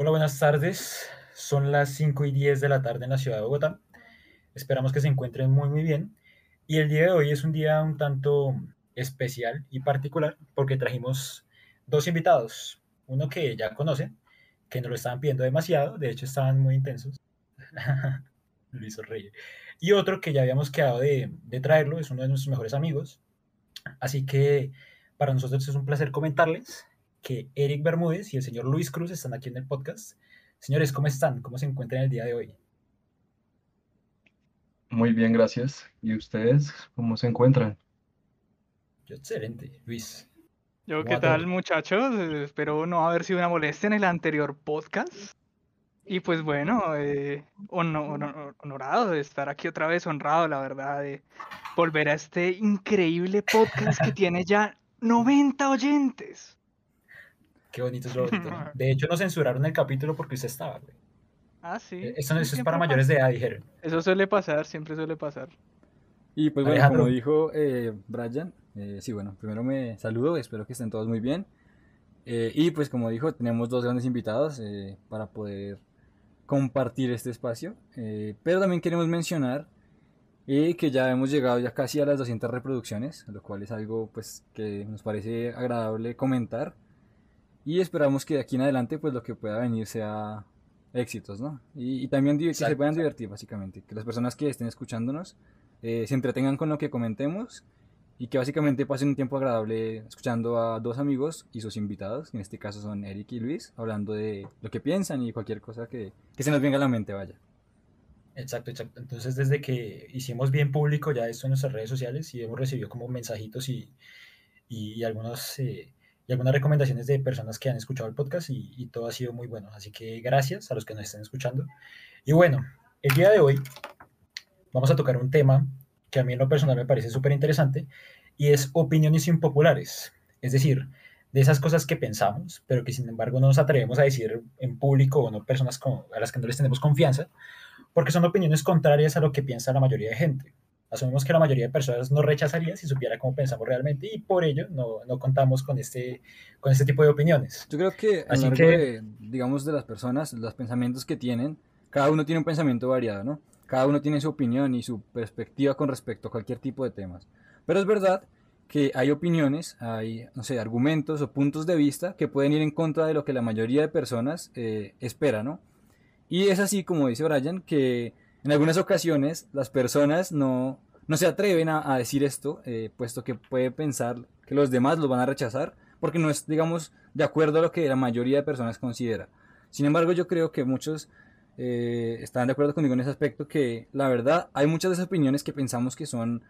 Hola, buenas tardes. Son las 5 y 10 de la tarde en la ciudad de Bogotá. Esperamos que se encuentren muy, muy bien. Y el día de hoy es un día un tanto especial y particular porque trajimos dos invitados. Uno que ya conocen, que nos lo estaban pidiendo demasiado, de hecho estaban muy intensos. Luis Reyes. Y otro que ya habíamos quedado de, de traerlo, es uno de nuestros mejores amigos. Así que para nosotros es un placer comentarles que Eric Bermúdez y el señor Luis Cruz están aquí en el podcast. Señores, ¿cómo están? ¿Cómo se encuentran el día de hoy? Muy bien, gracias. ¿Y ustedes cómo se encuentran? Yo excelente, Luis. Yo, ¿qué tal, muchachos? Espero no haber sido una molestia en el anterior podcast. Y pues bueno, eh, honorado de estar aquí otra vez, honrado, la verdad, de volver a este increíble podcast que tiene ya 90 oyentes. Qué bonito es lo bonito. De hecho, nos censuraron el capítulo porque usted estaba, güey. Ah, sí. Eh, eso, es para mayores de edad, dijeron. Eso suele pasar, siempre suele pasar. Y pues bueno, como dijo eh, Brian, eh, sí, bueno, primero me saludo, espero que estén todos muy bien. y pues como dijo, tenemos dos grandes invitados para poder compartir este espacio. pero también queremos mencionar que ya hemos llegado ya casi a las 200 reproducciones, lo cual es algo pues que nos parece agradable comentar. Y esperamos que de aquí en adelante pues lo que pueda venir sea éxitos, ¿no? Y, también que se puedan divertir básicamente, que las personas que estén escuchándonos eh, se entretengan con lo que comentemos y que básicamente pasen un tiempo agradable escuchando a dos amigos y sus invitados, que en este caso son Eric y Luis, hablando de lo que piensan y cualquier cosa que, que se nos venga a la mente, vaya. Exacto, exacto. Entonces, desde que hicimos bien público ya esto en nuestras redes sociales y hemos recibido como mensajitos y, y, algunos eh, y algunas recomendaciones de personas que han escuchado el podcast y, todo ha sido muy bueno. Así que gracias a los que nos estén escuchando. Y bueno, el día de hoy vamos a tocar un tema que a mí en lo personal me parece súper interesante y es opiniones impopulares. Es decir, de esas cosas que pensamos, pero que sin embargo no nos atrevemos a decir en público o no personas a las que no les tenemos confianza, porque son opiniones contrarias a lo que piensa la mayoría de gente. Asumimos que la mayoría de personas no rechazaría si supiera cómo pensamos realmente y por ello no, no contamos con este, con este tipo de opiniones. Yo creo que a lo que... digamos, de las personas, los pensamientos que tienen, cada uno tiene un pensamiento variado, ¿no? Cada uno tiene su opinión y su perspectiva con respecto a cualquier tipo de temas. Pero es verdad que hay opiniones, hay, no sé, argumentos o puntos de vista que pueden ir en contra de lo que la mayoría de personas eh, espera, ¿no? Y es así, como dice Brian, que en algunas ocasiones las personas no, no se atreven a, decir esto, eh, puesto que puede pensar que los demás lo van a rechazar, porque no es, digamos, de acuerdo a lo que la mayoría de personas considera. Sin embargo, yo creo que muchos eh, están de acuerdo conmigo en ese aspecto, que la verdad hay muchas de esas opiniones que pensamos que son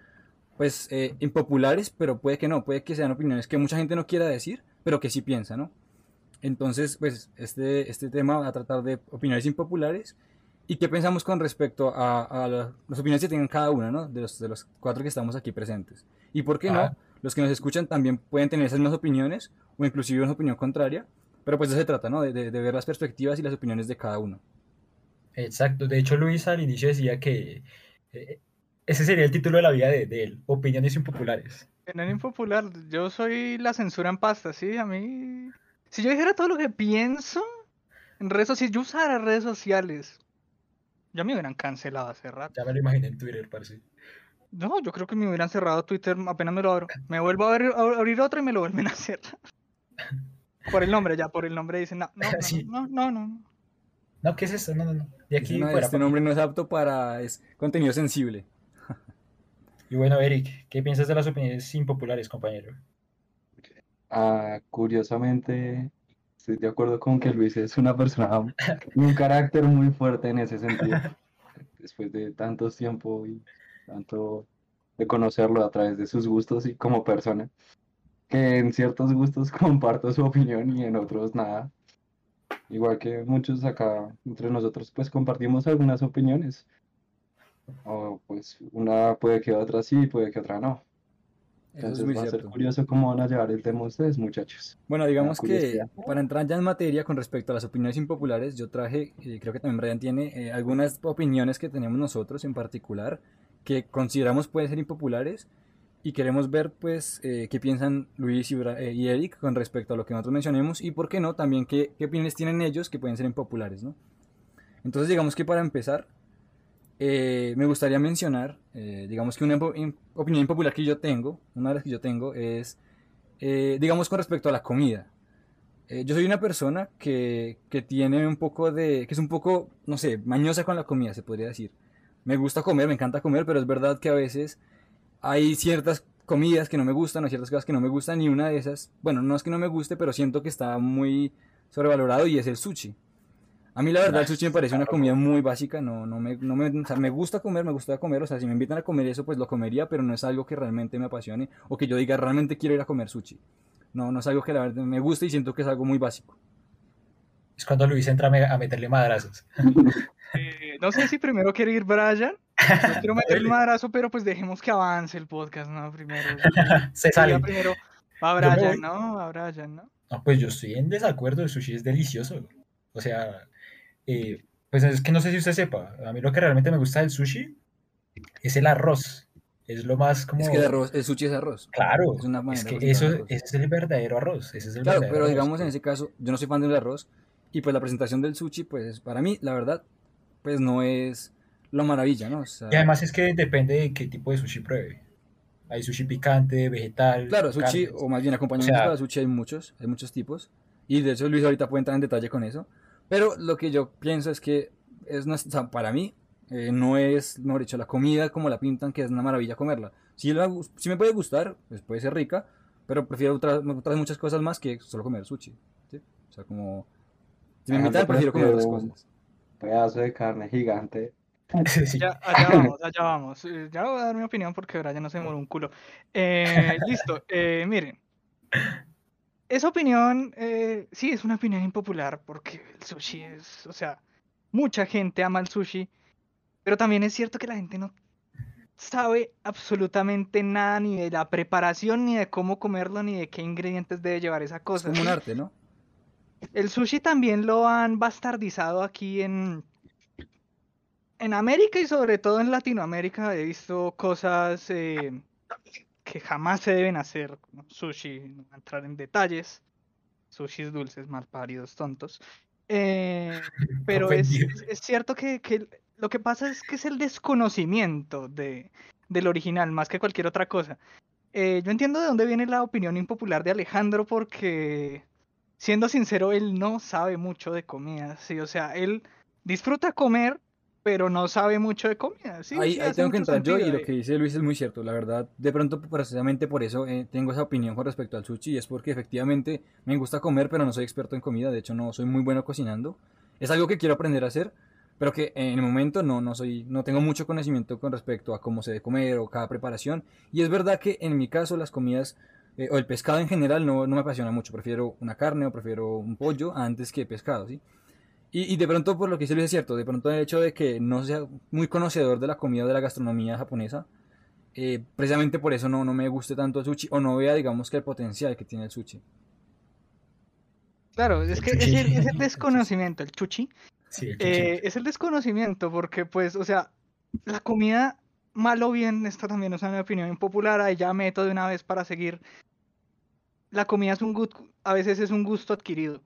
pues eh, impopulares, pero puede que no, puede que sean opiniones que mucha gente no quiera decir, pero que sí piensa, ¿no? Entonces, pues este, este tema va a tratar de opiniones impopulares ¿Y qué pensamos con respecto a, las opiniones que tienen cada uno, ¿no? De los, de los cuatro que estamos aquí presentes. Y por qué no, los que nos escuchan también pueden tener esas mismas opiniones o inclusive una opinión contraria, pero pues de eso se trata, ¿no? De, ver las perspectivas y las opiniones de cada uno. Exacto. De hecho, Luis al inicio decía que eh, ese sería el título de la vida de, él, opiniones impopulares. Opinión impopular, yo soy la censura en pasta, ¿sí? A mí... Si yo dijera todo lo que pienso en redes sociales, yo usara redes sociales ya me hubieran cancelado hace rato. Ya me lo imaginé en Twitter, parece. No, yo creo que me hubieran cerrado Twitter apenas me lo abro. Me vuelvo a abrir, otro y me lo vuelven a cerrar. Por el nombre, ya por el nombre dicen, no, no, no, no, no, no. ¿qué es eso? No, no, no. De aquí este nombre no es apto para es contenido sensible. Y bueno, Eric, ¿qué piensas de las opiniones impopulares, compañero? Ah, curiosamente, estoy de acuerdo con que Luis es una persona un carácter muy fuerte en ese sentido. Después de tanto tiempo y tanto de conocerlo a través de sus gustos y como persona, que en ciertos gustos comparto su opinión y en otros nada. Igual que muchos acá entre nosotros pues compartimos algunas opiniones. O pues una puede que otra sí, puede que otra no. Entonces va a ser curioso cómo van a llevar el tema ustedes, muchachos. Bueno, digamos que para entrar ya en materia con respecto a las opiniones impopulares, yo traje, y creo que también Brian tiene, eh, algunas opiniones que tenemos nosotros en particular, que consideramos pueden ser impopulares, y queremos ver pues eh, qué piensan Luis y, Bra- eh, y Eric con respecto a lo que nosotros mencionemos y por qué no también qué, qué opiniones tienen ellos que pueden ser impopulares, ¿no? Entonces digamos que para empezar eh, me gustaría mencionar, eh, digamos que una opinión impopular que yo tengo, una de las que yo tengo es, eh, digamos con respecto a la comida. Yo soy una persona que, que tiene un poco de, que es un poco, no sé, mañosa con la comida, se podría decir. Me gusta comer, me encanta comer, pero es verdad que a veces hay ciertas comidas que no me gustan o ciertas cosas que no me gustan y una de esas, bueno, no es que no me guste, pero siento que está muy sobrevalorado y es el sushi. A mí la verdad el sushi me parece una comida muy básica, no, no, me, no me, o sea, me gusta comer, me gusta comer, o sea, si me invitan a comer eso, pues lo comería, pero no es algo que realmente me apasione o que yo diga realmente quiero ir a comer sushi. No, no es algo que la verdad me guste y siento que es algo muy básico. Es cuando Luis entra a me- a meterle madrazos. Eh, no sé si primero quiere ir Brian. No quiero meter el madrazo, pero pues dejemos que avance el podcast, ¿no? Primero. Se sale. primero va Brian. ¿no? Va Brian, ¿no? No, pues yo estoy en desacuerdo, el sushi es delicioso. O sea, eh, pues es que no sé si usted sepa, a mí lo que realmente me gusta del sushi es el arroz. Es lo más como... Es que el, arroz, el sushi es arroz. Claro, Es una es que eso, ese es el verdadero arroz. Ese es el Claro, verdadero pero arroz. digamos en ese caso, yo no soy fan del arroz y pues la presentación del sushi, pues para mí, la verdad, pues no es lo maravilla, ¿no? O sea, Y además es que depende de qué tipo de sushi pruebe. Hay sushi picante, vegetal. claro, sushi, carnes. o más bien acompañamientos sea- para sushi hay muchos, hay muchos tipos. Y de hecho Luis ahorita puede entrar en detalle con eso. Pero lo que yo pienso es que es una- o sea, para mí eh, no es, mejor dicho, la comida como la pintan, que es una maravilla comerla. Si me puede gustar, pues puede ser rica, pero prefiero otras, otras muchas cosas más que solo comer sushi. ¿sí? O sea, como... Si me invitan, prefiero comer otras cosas. Pedazo de carne gigante. Ya, allá vamos, allá vamos. Eh, Ya voy a dar mi opinión porque Brian no se demoró un culo. Eh, listo, eh, miren. Esa opinión, eh, sí, es una opinión impopular porque el sushi es, o sea, mucha gente ama el sushi, pero también es cierto que la gente no sabe absolutamente nada ni de la preparación, ni de cómo comerlo, ni de qué ingredientes debe llevar esa Es cosa. como un arte, ¿no? El sushi también lo han bastardizado aquí en, en América y sobre todo en Latinoamérica. He visto cosas eh, que jamás se deben hacer. como Sushi, no entrar en detalles. Sushis dulces, malparidos, tontos. Eh, pero es- es cierto que, que lo que pasa es que es el desconocimiento de, del original más que cualquier otra cosa. Eh, yo entiendo de dónde viene la opinión impopular de Alejandro porque siendo sincero, él no sabe mucho de comida, sí, o sea, él disfruta comer, pero no sabe mucho de comida, sí, ahí sí, ahí hace tengo que entrar yo y sentido, lo que dice Luis es muy cierto, la verdad, de pronto precisamente por eso eh, tengo esa opinión con respecto al sushi, y es porque efectivamente me gusta comer, pero no soy experto en comida, de hecho no soy muy bueno cocinando, es algo que quiero aprender a hacer, pero que en el momento no, no soy, no tengo mucho conocimiento con respecto a cómo se debe comer o cada preparación, y es verdad que en mi caso las comidas eh, o el pescado en general no, no me apasiona mucho, prefiero una carne o prefiero un pollo antes que pescado, ¿sí? Y, y de pronto, por lo que dice Luis es cierto, de pronto el hecho de que no sea muy conocedor de la comida o de la gastronomía japonesa, eh, precisamente por eso no, no me guste tanto el sushi o no vea, digamos, que el potencial que tiene el sushi. Claro, es El que es el, es desconocimiento, el chuchi, Sí, el chuchi. eh, es el desconocimiento, porque pues, o sea, la comida, mal o bien, esta también es una opinión impopular, ahí ya meto de una vez para seguir. La comida es un gusto, a veces es un gusto adquirido.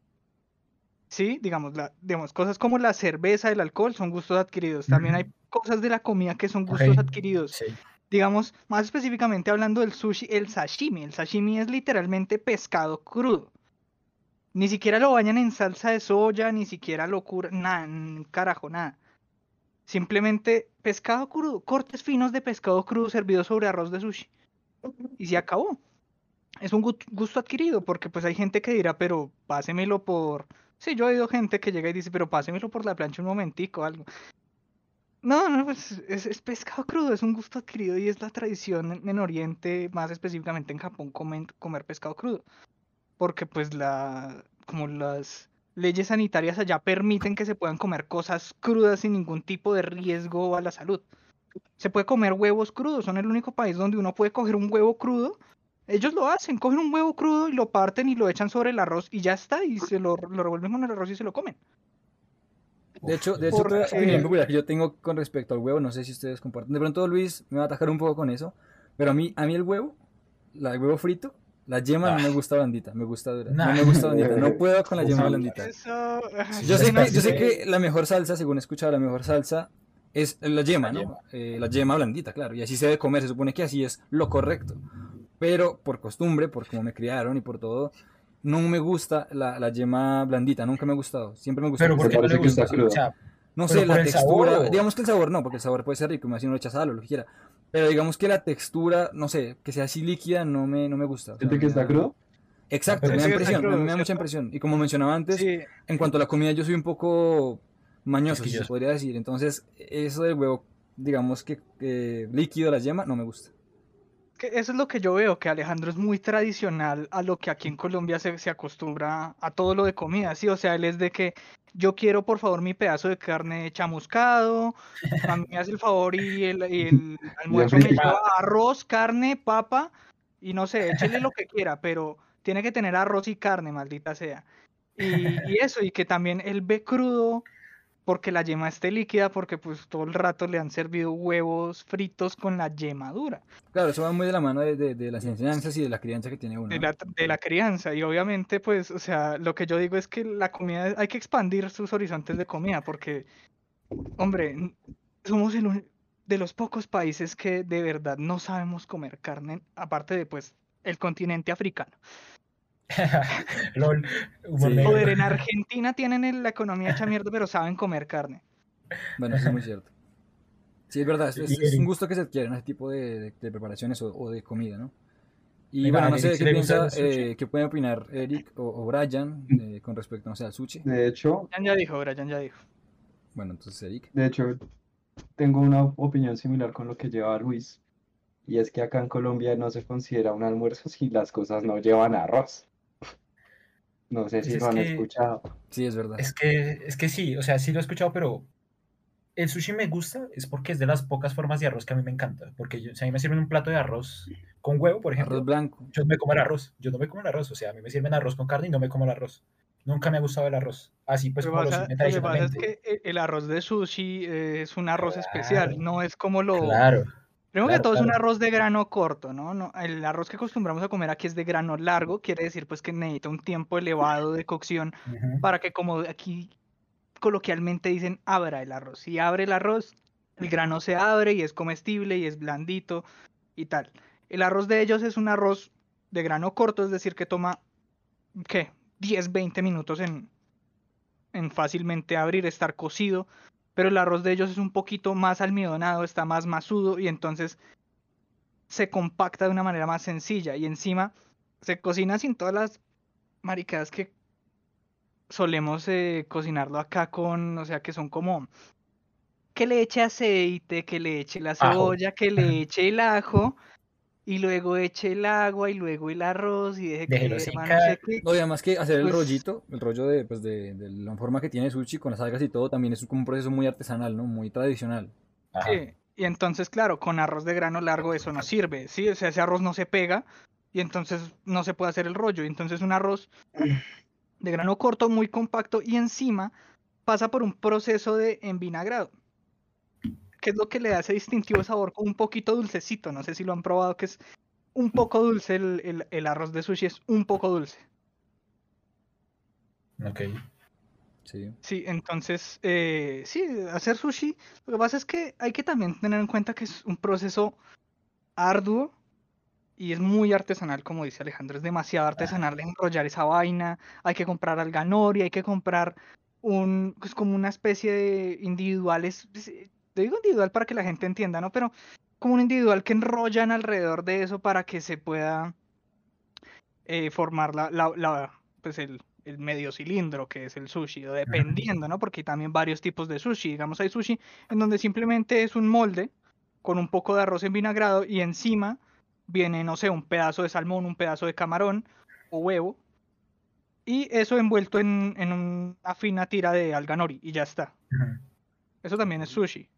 Sí, digamos, la, digamos, cosas como la cerveza, el alcohol son gustos adquiridos. También hay cosas de la comida que son gustos adquiridos. sí. Digamos, más específicamente hablando del sushi, el sashimi. El sashimi es literalmente pescado crudo. Ni siquiera lo bañan en salsa de soya, ni siquiera lo curan, nada, carajo, nada. Simplemente pescado crudo, cortes finos de pescado crudo servido sobre arroz de sushi. Y se acabó. Es un gu- gusto adquirido, porque pues hay gente que dirá, pero pásemelo por... Sí, yo he oído gente que llega y dice, pero pásemelo por la plancha un momentico o algo. No, no, pues es, es pescado crudo, es un gusto adquirido y es la tradición en, en Oriente, más específicamente en Japón, comer pescado crudo. Porque pues la, como las leyes sanitarias allá permiten que se puedan comer cosas crudas sin ningún tipo de riesgo a la salud. Se puede comer huevos crudos, son el único país donde uno puede coger un huevo crudo. Ellos lo hacen, cogen un huevo crudo y lo parten y lo echan sobre el arroz y ya está, y se lo, lo revuelven con el arroz y se lo comen. De hecho, de hecho yo tengo con respecto al huevo, no sé si ustedes comparten. De pronto Luis me va a atacar un poco con eso, Pero a mí, a mí el huevo, la, el huevo frito, la yema no me Ah. gusta blandita, me gusta dura. Nah. No me gusta blandita, no puedo con la yema blandita. Eso. Yo sé, que, yo sé que la mejor salsa, según he escuchado, la mejor salsa es la yema, La ¿no? Eh, la yema blandita, claro. Y así se debe comer, se supone que así es lo correcto. Pero por costumbre, por cómo me criaron y por todo, no me gusta la, la yema blandita, nunca me ha gustado. Siempre me gusta. Pero que porque no le parece que está gusta. cruda. O sea, no pero sé, la textura. sabor. Digamos que el sabor no, porque el sabor puede ser rico, más si uno le echa sal o lo que quiera. Pero digamos que la textura, no sé, que sea así líquida, no me, no me gusta. o sea, ¿Siente que me está da- crudo? Exacto, Pero me da impresión, crudo, me da mucha impresión. Y como mencionaba antes, Sí, en cuanto a la comida, yo soy un poco mañoso, si se podría decir. Entonces, eso del huevo, digamos que eh, líquido, la yema, no me gusta. Que eso es lo que yo veo, que Alejandro es muy tradicional a lo que aquí en Colombia se, se acostumbra a todo lo de comida, ¿sí? O sea, él es de que yo quiero por favor mi pedazo de carne chamuscado, a mí me hace el favor y el, y el almuerzo me lleva arroz, carne, papa y no sé, échele lo que quiera, pero tiene que tener arroz y carne, maldita sea. Y, y eso, y que también él ve crudo porque la yema esté líquida, porque pues todo el rato le han servido huevos fritos con la yema dura. Claro, eso va muy de la mano de, de- de las enseñanzas y de la crianza que tiene uno. de la, de la crianza y obviamente pues o sea lo que yo digo es que la comida hay que expandir sus horizontes de comida porque hombre somos el de los pocos países que de verdad no sabemos comer carne aparte de pues el continente africano LOL. Sí. joder en Argentina tienen la economía hecha mierda pero saben comer carne Bueno, eso es muy cierto. Sí, es verdad, es, es- Y es un gusto que se adquiere en ese tipo de, de- de preparaciones o, o de comida, ¿no? Y Venga, bueno, no a sé qué piensa, eh, qué puede opinar Eric o, o Brian eh, con respecto, no sé, al sushi. De hecho, Jan ya dijo Brian ya dijo Bueno, entonces Eric. de hecho, tengo una opinión similar con lo que lleva Luis. Y es que acá en Colombia no se considera un almuerzo si las cosas no llevan arroz. No sé si Pues es lo han que- escuchado. Sí, es verdad. Es que, es que sí, o sea, sí lo he escuchado, pero el sushi me gusta es porque es de las pocas formas de arroz que a mí me encanta. Porque yo, si a mí me sirven un plato de arroz con huevo, por ejemplo, Arroz blanco. yo no me como el arroz. Yo no me como el arroz. O sea, a mí me sirven arroz con carne y no me como el arroz. Nunca me ha gustado el arroz. Así pues como que lo pasa- sirven lo que pasa es tradicionalmente. que el- el arroz de sushi eh, es un arroz especial, no es como lo, Claro. Primero que Claro, todo es un arroz de grano corto, ¿no? No, El arroz que acostumbramos a comer aquí es de grano largo, quiere decir pues que necesita un tiempo elevado de cocción para que como aquí coloquialmente dicen abra el arroz. Si abre el arroz, el grano se abre y es comestible y es blandito y tal. El arroz de ellos es un arroz de grano corto, es decir, que toma, ¿qué? 10, 20 minutos en, en fácilmente abrir, estar cocido. Pero el arroz de ellos es un poquito más almidonado, está más masudo y entonces se compacta de una manera más sencilla. Y encima se cocina sin todas las maricadas que solemos eh, cocinarlo acá con, o sea, que son como que le eche aceite, que le eche la Ajo. cebolla, que le eche el ajo y luego eche el agua y luego el arroz y deje Déjelo que secar. no sé qué. No, y además que hacer el Pues- rollito, el rollo de, pues de, de la forma que tiene sushi con las algas y todo, también es como un proceso muy artesanal, ¿no? Muy tradicional. Sí, Y entonces, claro, con arroz de grano largo eso no sirve, ¿sí? O sea, ese arroz no se pega y entonces no se puede hacer el rollo. Y entonces un arroz de grano corto, muy compacto y encima pasa por un proceso de envinagrado. Que es lo que le da ese distintivo sabor con un poquito dulcecito. No sé si lo han probado, que es un poco dulce. El, el- el arroz de sushi es un poco dulce. Ok. Sí. Sí, entonces, eh, sí, hacer sushi, lo que pasa es que hay que también tener en cuenta que es un proceso arduo y es muy artesanal, como dice Alejandro, es demasiado artesanal de enrollar esa vaina, hay que comprar alganori, hay que comprar un, pues como una especie de individuales, pues, te digo individual para que la gente entienda, ¿no? Pero como un individual que enrollan alrededor de eso para que se pueda eh, formar la, la, la- pues el, el medio cilindro que es el sushi, o dependiendo, ¿no? Porque hay también varios tipos de sushi. Digamos, hay sushi en donde simplemente es un molde con un poco de arroz envinagrado y encima viene, no sé, un pedazo de salmón, un pedazo de camarón o huevo. Y eso envuelto en, en una fina tira de alga nori y ya está. Eso también es sushi.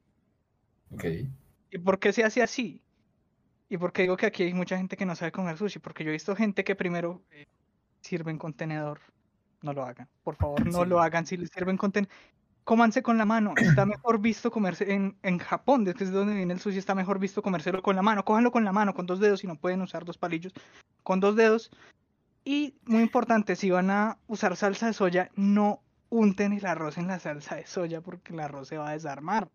¿Y por qué se hace así? ¿Y por qué digo que aquí hay mucha gente que no sabe comer sushi? Porque yo he visto gente que primero eh, sirve en contenedor. No lo hagan. Por favor, no Sí. lo hagan si les sirven contenedor. cómanse con la mano. Está mejor visto comerse en, en Japón, desde donde viene el sushi, está mejor visto comérselo con la mano. Cójanlo con la mano, con dos dedos, si no pueden usar dos palillos, con dos dedos. Y muy importante, si van a usar salsa de soya, no unten el arroz en la salsa de soya porque el arroz se va a desarmar.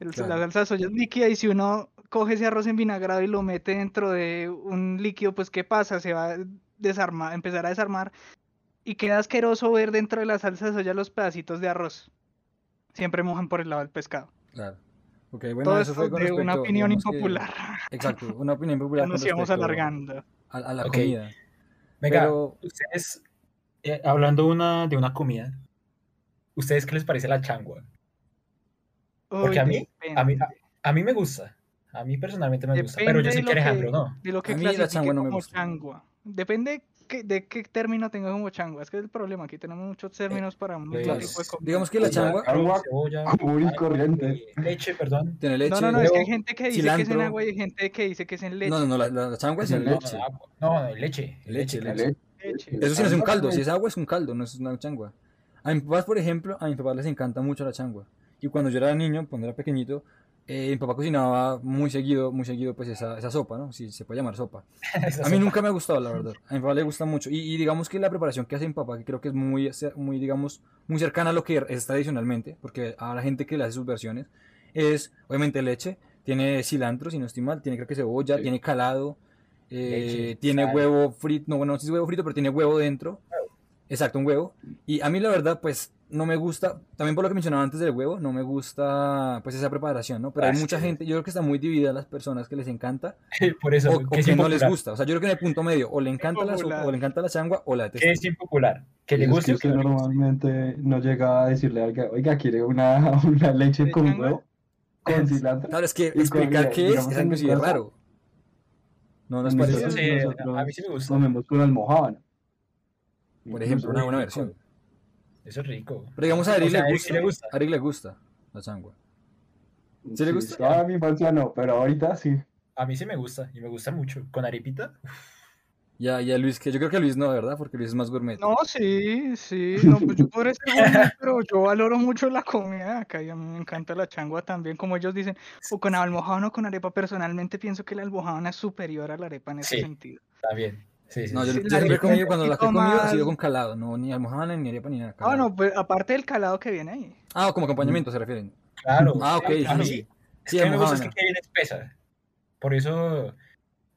El- Claro. La salsa de soya es líquida y si uno coge ese arroz envinagrado y lo mete dentro de un líquido, pues ¿qué pasa? Se va a desarmar, empezar a desarmar y queda asqueroso ver dentro de la salsa de soya los pedacitos de arroz. Siempre mojan por el lado del pescado. Claro. Ok, bueno, Todo eso fue con de una respecto, opinión que- impopular. Exacto, una opinión Ya popular con nos íbamos respecto alargando. a, a la comida. Venga, Pero- ustedes, eh, hablando una, de una comida, ¿ustedes qué les parece la changua? Porque Uy, a mí- a mí- depende. A mí me gusta, a mí personalmente me gusta, pero yo Depende sé que Alejandro no. De lo que A mí la changua no me gusta. changua. Depende que- de qué término tenga como changua. Es que es el problema. Aquí tenemos muchos términos para un pues, mismo Claro. tipo de comida. Digamos que la changua changua Cebolla, común y corriente. eh, Leche, perdón. tiene leche. No, no, no, es que hay huevo, gente que dice que es en cilantro. agua y hay gente que dice que es en leche. No, no, no, la, la- changua es en No, leche. no, agua. no, leche. Leche, leche. Leche. Eso sí no es un caldo, si es agua es un caldo, no es una changua. A mis papás, por ejemplo, a mis papás les encanta mucho la changua. Y cuando yo era niño, cuando era pequeñito, eh, mi papá cocinaba muy seguido, muy seguido, pues esa, esa sopa, ¿no? Si se puede llamar sopa. A mí sopa. nunca me ha gustado, la verdad. A mi papá le gusta mucho. Y, y digamos que la preparación que hace mi papá, que creo que es muy, muy, digamos, muy cercana a lo que es tradicionalmente, porque a la gente que le hace sus versiones, es obviamente leche, tiene cilantro, si no estoy mal, tiene creo que cebolla, Sí. tiene calado, eh, Leche, tiene sal. huevo frito, no, bueno, no sé si es huevo frito, pero tiene huevo dentro. Exacto, un huevo. Y a mí la verdad, pues, no me gusta, también por lo que mencionaba antes del huevo, no me gusta, pues, esa preparación, ¿no? Pero Ah, hay es mucha gente, yo creo que está muy dividida las personas que les encanta Por eso, o, o que es que no les gusta. O sea, yo creo que en el punto medio, o le encanta la sopa, o le encanta la changua, o la ¿Qué detesta. es impopular? Que le Es guste que o que no guste. normalmente no llega a decirle a alguien, oiga, ¿quiere una, una leche ¿De con changua? huevo? Con cilantro. Claro, es que explicar qué es es raro. ¿No nos parece? a mí sí me gusta. Comemos con almohábana. Por ejemplo, una buena versión. Eso es rico. Pero digamos a O Ari sea, le a gusta, sí le gusta. a Ari le gusta la changua. ¿Sí le gusta? Toda mi infancia no, pero ahorita sí. A mí sí me gusta, y me gusta mucho. Con arepita, Ya, ya Luis, que yo creo que Luis no, ¿verdad? Porque Luis es más gourmet. No, sí, sí. No, pues yo podré ser gourmet, pero yo valoro mucho la comida acá y a mí me encanta la changua también, como ellos dicen. O con almojábana o con arepa, personalmente pienso que la almojábana es superior a la arepa en ese Sí. sentido. está bien. Sí, sí, No, yo, sí. Yo siempre he comido, cuando la que he comido ha sido con calado, no ni almohada, ni arepa, ni nada. Ah, no, pues aparte del calado que viene ahí. Ah, como acompañamiento se refieren. Claro. Ah, ok, sí. Es Sí, que me gusta es que quede bien espesa. Por eso,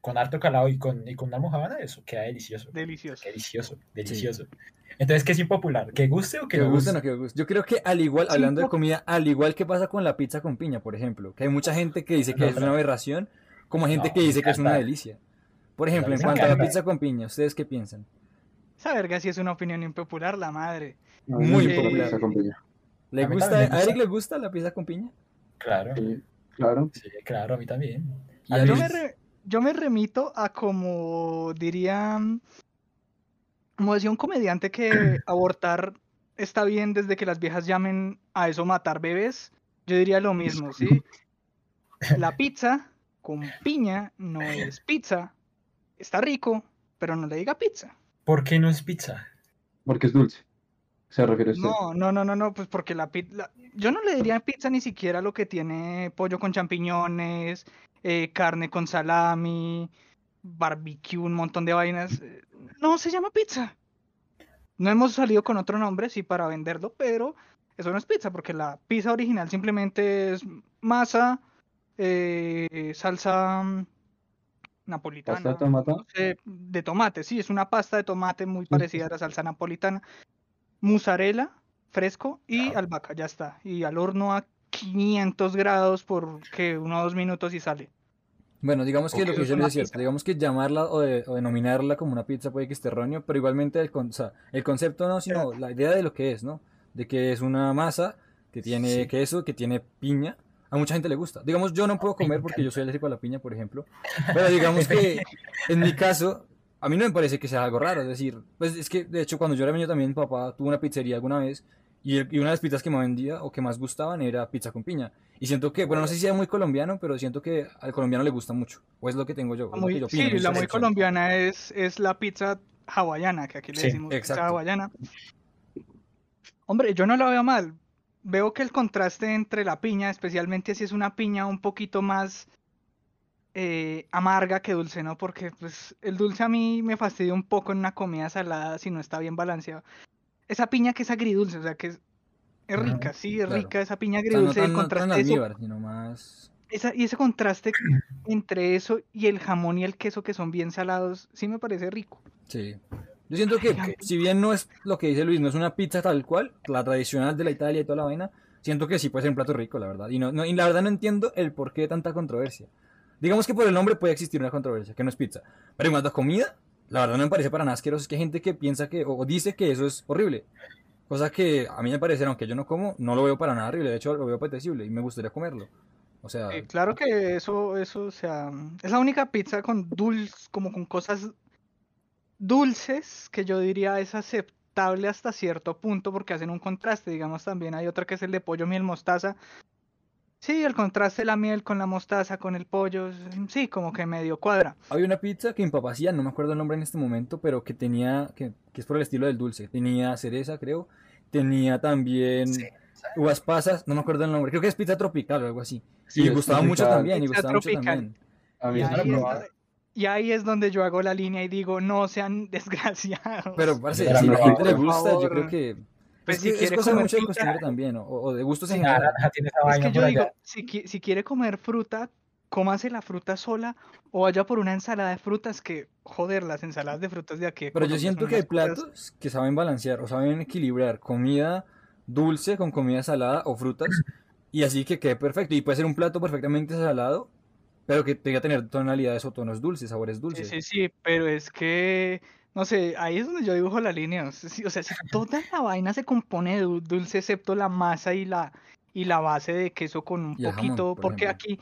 con harto calado y con, y con una almojábana, eso queda delicioso. Delicioso. Delicioso, delicioso. Entonces, ¿qué es impopular? ¿Que guste o que Que no guste no que guste. Yo creo que al igual, Sí, hablando de comida, al igual que pasa con la pizza con piña, por ejemplo, que hay mucha gente que dice que No, es una aberración, como gente No, que dice que es una delicia. Por ejemplo, en cuanto a la pizza con piña, ¿ustedes qué piensan? Esa verga sí es una opinión impopular, la madre. Muy Sí, popular. esa compañía. ¿Le A gusta, a Eric le gusta la pizza con piña? Claro, Sí, claro. sí, claro, a mí también. Y A a Yo me, re- yo me remito a como dirían, como decía un comediante que abortar está bien desde que las viejas llamen a eso matar bebés. Yo diría lo mismo, ¿sí? La pizza con piña no es pizza. Está rico, pero no le diga pizza. ¿Por qué no es pizza? Porque es dulce. Se refiere a usted. No, no, no, no, no, pues porque la pizza, yo no le diría pizza ni siquiera lo que tiene pollo con champiñones, eh, carne con salami, barbecue, un montón de vainas. eh, No se llama pizza. No hemos salido con otro nombre, sí, para venderlo, pero eso no es pizza, porque la pizza original simplemente es masa, eh, salsa napolitana. ¿Pasta de tomate? no sé, de tomate, sí, es una pasta de tomate muy parecida a la salsa napolitana. Mozzarella fresco y albahaca, ya está. Y al horno a 500 grados por que uno o dos minutos y sale. Bueno, digamos que lo que yo le decía, digamos que llamarla o, de- o denominarla como una pizza puede que esté erróneo, pero igualmente el, con- o sea, el concepto no, sino la idea de lo que es, ¿no? De que es una masa que tiene Sí. queso, que tiene piña. A mucha gente le gusta. Digamos, yo no puedo Me comer porque yo soy alérgico a la piña, por ejemplo. Pero digamos que en mi caso, a mí no me parece que sea algo raro. Es decir, pues es que de hecho cuando yo era niño también mi papá tuvo una pizzería alguna vez y, y una de las pizzas que más vendía o que más gustaban era pizza con piña. Y siento que, bueno, no sé si sea muy colombiano, pero siento que al colombiano le gusta mucho. O es lo que tengo yo. Muy- que yo sí, la muy colombiana es, es la pizza hawaiana, que aquí le Sí, decimos pizza exacto. hawaiana. Hombre, yo no la veo mal. Veo que el contraste entre la piña, especialmente si es una piña un poquito más eh, amarga que dulce, ¿no? Porque pues el dulce a mí me fastidia un poco en una comida salada si no está bien balanceado. Esa piña que es agridulce, o sea, que es, es rica, sí, es claro. rica esa piña O sea, no agridulce. tan, el no tan contraste eso- sino más... esa- y ese contraste entre eso y el jamón y el queso que son bien salados, sí me parece rico. Sí. Yo siento que, si bien no es lo que dice Luis, no es una pizza tal cual, la tradicional de la Italia y toda la vaina, siento que sí puede ser un plato rico, la verdad. Y, no, no- y la verdad no entiendo el por qué tanta controversia. Digamos que por el nombre puede existir una controversia, que no es pizza. Pero en cuanto a comida, la verdad no me parece para nada asqueroso. Es que hay gente que piensa que, o, o dice que eso es horrible. Cosa que a mí me parece, aunque yo no como, no lo veo para nada horrible. De hecho, lo veo apetecible y me gustaría comerlo. O sea, Eh, claro que eso, eso, o sea, es la única pizza con dulce, como con cosas dulces que yo diría es aceptable hasta cierto punto porque hacen un contraste. Digamos, también hay otra que es el de pollo miel mostaza. Sí, el contraste de la miel con la mostaza, con el pollo, sí, como que medio cuadra. Había una pizza que mi papá hacía, no me acuerdo el nombre en este momento, pero que tenía, que, que es por el estilo del dulce. Tenía cereza, creo. Tenía también Sí. uvas pasas, no me acuerdo el nombre. Creo que es pizza tropical o algo así. Sí, y gustaba mucho también, y gustaba mucho tropical. también. A mí Y Yo eso no y ahí es donde yo hago la línea y digo, no sean desgraciados. Pero, parce, si a la mejor, gente le gusta, yo creo que... Pues es, si es quiere cosa comer mucho de fruta- costumbre también, o, o de gustos en general. Es que yo digo, si, si quiere comer fruta, cómase la fruta sola o vaya por una ensalada de frutas que, joder, las ensaladas de frutas de aquí. de Pero yo siento que hay cosas- platos que saben balancear o saben equilibrar comida dulce con comida salada o frutas y así que quede perfecto. Y puede ser un plato perfectamente salado, pero que tenga que tener tonalidades o tonos dulces, sabores dulces. sí, sí, pero es que, no sé, ahí es donde yo dibujo la línea. O sea, si, toda la vaina se compone de dul- dulce excepto la masa y la, y la base de queso con un jamón, poquito, por porque ejemplo. aquí,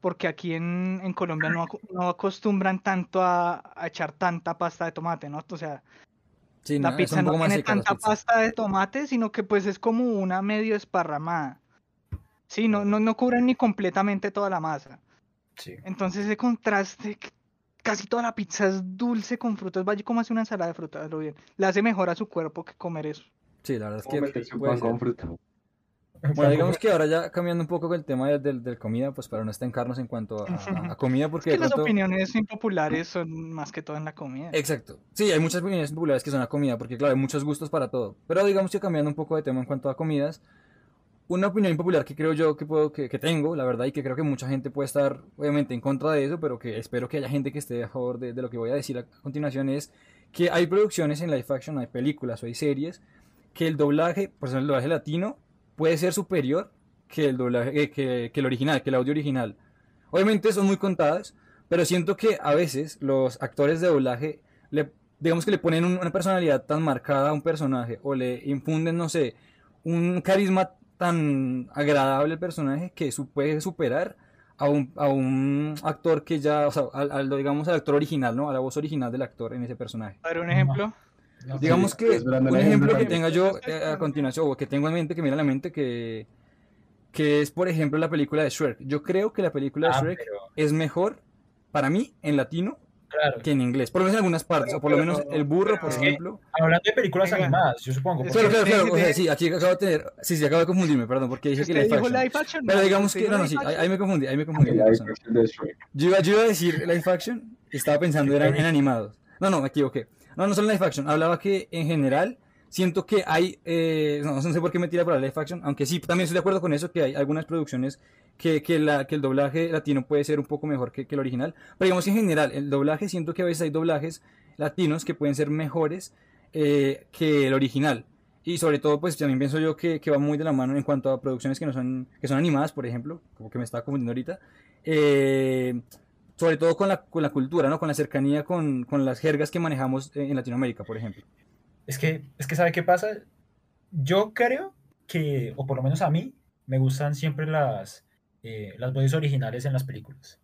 porque aquí en, en Colombia no, no acostumbran tanto a, a echar tanta pasta de tomate, ¿no? O sea, Sí, La no, pizza no tiene tanta pasta de tomate, sino que pues es como una medio esparramada. Sí, no, no, no cubren ni completamente toda la masa. Sí. Entonces ese contraste, que casi toda la pizza es dulce con frutas. Vaya como hace una ensalada de frutas, lo bien. Le hace mejor a su cuerpo que comer eso. Sí, la verdad es que puede con fruta. Bueno, digamos que ahora ya cambiando un poco el tema del, del, del comida, pues para no estancarnos en cuanto a, a- a comida, Es porque que de las opiniones impopulares son más que todo en la comida. Exacto. Sí, hay muchas opiniones populares que son a comida, porque claro, hay muchos gustos para todo. Pero digamos que cambiando un poco de tema en cuanto a comidas, una opinión impopular que creo yo que puedo, que, que tengo, la verdad, y que creo que mucha gente puede estar, obviamente, en contra de eso, pero que espero que haya gente que esté a favor de, de lo que voy a decir a continuación, es que hay producciones en live action, hay películas o hay series, que el doblaje, por ejemplo, el doblaje latino, puede ser superior que el doblaje, eh, que, que el original, que el audio original. Obviamente son muy contadas, pero siento que a veces los actores de doblaje, le, digamos que le ponen un- una personalidad tan marcada a un personaje o le infunden, no sé, un carisma tan agradable al personaje que su- puede superar a un, a un actor que ya, o sea, al, al, digamos al actor original, ¿no? A la voz original del actor en ese personaje. A ver, un ejemplo. No, Digamos Sí, que un el ejemplo que tenga yo eh, a continuación, o que tengo en mente, que me viene a la mente, que, que es, por ejemplo, la película de Shrek. Yo creo que la película de Ah, Shrek pero, es mejor para mí en latino claro. que en inglés. Por lo menos en algunas partes, o por lo Pero- menos el burro, por pero- ejemplo. Hablando de películas Venga. animadas, yo supongo. Porque- Claro, claro, claro. O sea, de- sí, aquí acabo de tener. Sí, sí, acabo de confundirme, perdón, porque dije que live dijo action. live action. Pero digamos que. No, no, sí, ahí, me confundí, ahí me confundí. De Shrek. Yo iba, yo iba a decir live action, estaba pensando era en, en animados. No, no, me equivoqué. No, no solo live action. Hablaba que en general siento que hay, eh, no, no sé por qué me tira para live action, aunque sí, también estoy de acuerdo con eso, que hay algunas producciones que, que, la, que el doblaje latino puede ser un poco mejor que, que el original. Pero digamos que en general, el doblaje, siento que a veces hay doblajes latinos que pueden ser mejores eh, que el original. Y sobre todo, pues también pienso yo que, que va muy de la mano en cuanto a producciones que no son, que son animadas, por ejemplo, como que me estaba confundiendo ahorita. Eh, sobre todo con la, con la cultura, ¿no? Con la cercanía con, con las jergas que manejamos en Latinoamérica, por ejemplo. Es que, es que ¿sabe qué pasa? Yo creo que, o por lo menos a mí, me gustan siempre las, eh, las voces originales en las películas.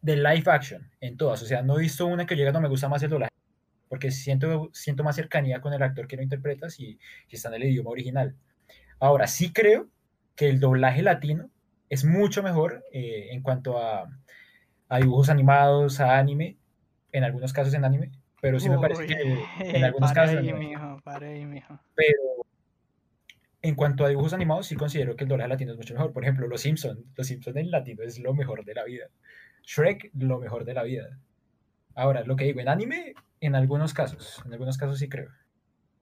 De live action, en todas. O sea, no he visto una que llega, no me gusta más el doblaje. Porque siento, siento más cercanía con el actor que lo interpreta si, si está en el idioma original. Ahora, sí creo que el doblaje latino es mucho mejor eh, en cuanto a, a dibujos animados, a anime, en algunos casos en anime, pero sí me parece Uy, que en algunos para casos... ahí, en- mijo, para ahí, mijo. pero en cuanto a dibujos animados, sí considero que el doblaje latino es mucho mejor. Por ejemplo, Los Simpsons. Los Simpsons en latino es lo mejor de la vida. Shrek, lo mejor de la vida. Ahora, lo que digo, en anime, en algunos casos. En algunos casos sí creo.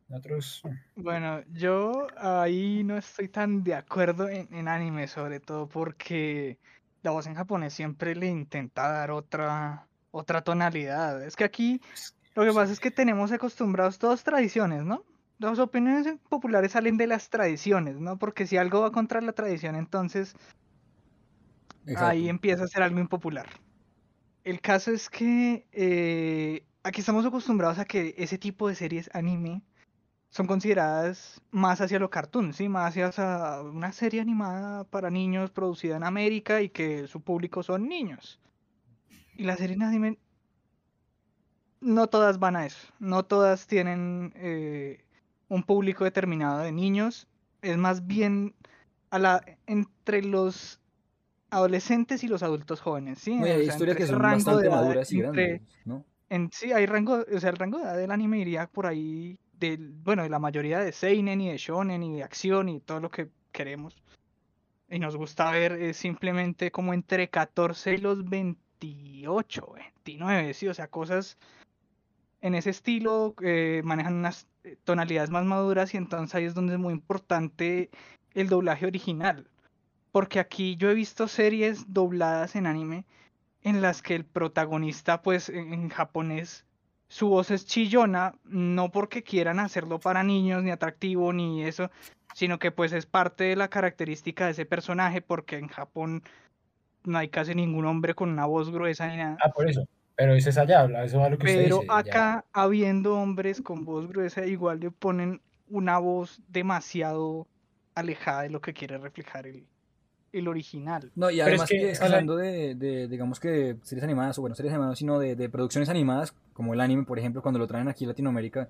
En otros. mm. Bueno, yo ahí no estoy tan de acuerdo en, en anime, sobre todo porque la voz en japonés siempre le intenta dar otra, otra tonalidad. Es que aquí lo que pasa es que tenemos acostumbrados todas tradiciones, ¿no? Las opiniones populares salen de las tradiciones, ¿no? Porque si algo va contra la tradición, entonces ahí empieza a ser algo impopular. El caso es que eh, aquí estamos acostumbrados a que ese tipo de series anime son consideradas más hacia lo cartoon, ¿sí? Más hacia una serie animada para niños producida en América y que su público son niños. Y las series anime no todas van a eso, no todas tienen eh, un público determinado de niños, es más bien a la entre los adolescentes y los adultos jóvenes, ¿sí? No, y O hay sea, historias que son rango bastante maduras y entre- grandes, ¿no? en sí, hay rango, o sea, el rango de edad del anime iría por ahí del, bueno, de la mayoría de seinen y de shonen y de acción y todo lo que queremos. Y nos gusta ver eh, simplemente como entre 14 y los 28, 29, sí, o sea, cosas en ese estilo eh, manejan unas eh, tonalidades más maduras y entonces ahí es donde es muy importante el doblaje original. Porque aquí yo he visto series dobladas en anime en las que el protagonista, pues en, en japonés, su voz es chillona, no porque quieran hacerlo para niños, ni atractivo, ni eso, sino que pues es parte de la característica de ese personaje, porque en Japón no hay casi ningún hombre con una voz gruesa ni nada. Ah, por eso. Pero eso es allá, habla, eso es lo que usted Pero dice. ya. acá, habiendo hombres con voz gruesa, igual le ponen una voz demasiado alejada de lo que quiere reflejar el, el original. No, y Pero es además que- que, es que hablando de, de, digamos que series animadas, o bueno, series animadas, sino de, de producciones animadas, como el anime, por ejemplo, cuando lo traen aquí a Latinoamérica,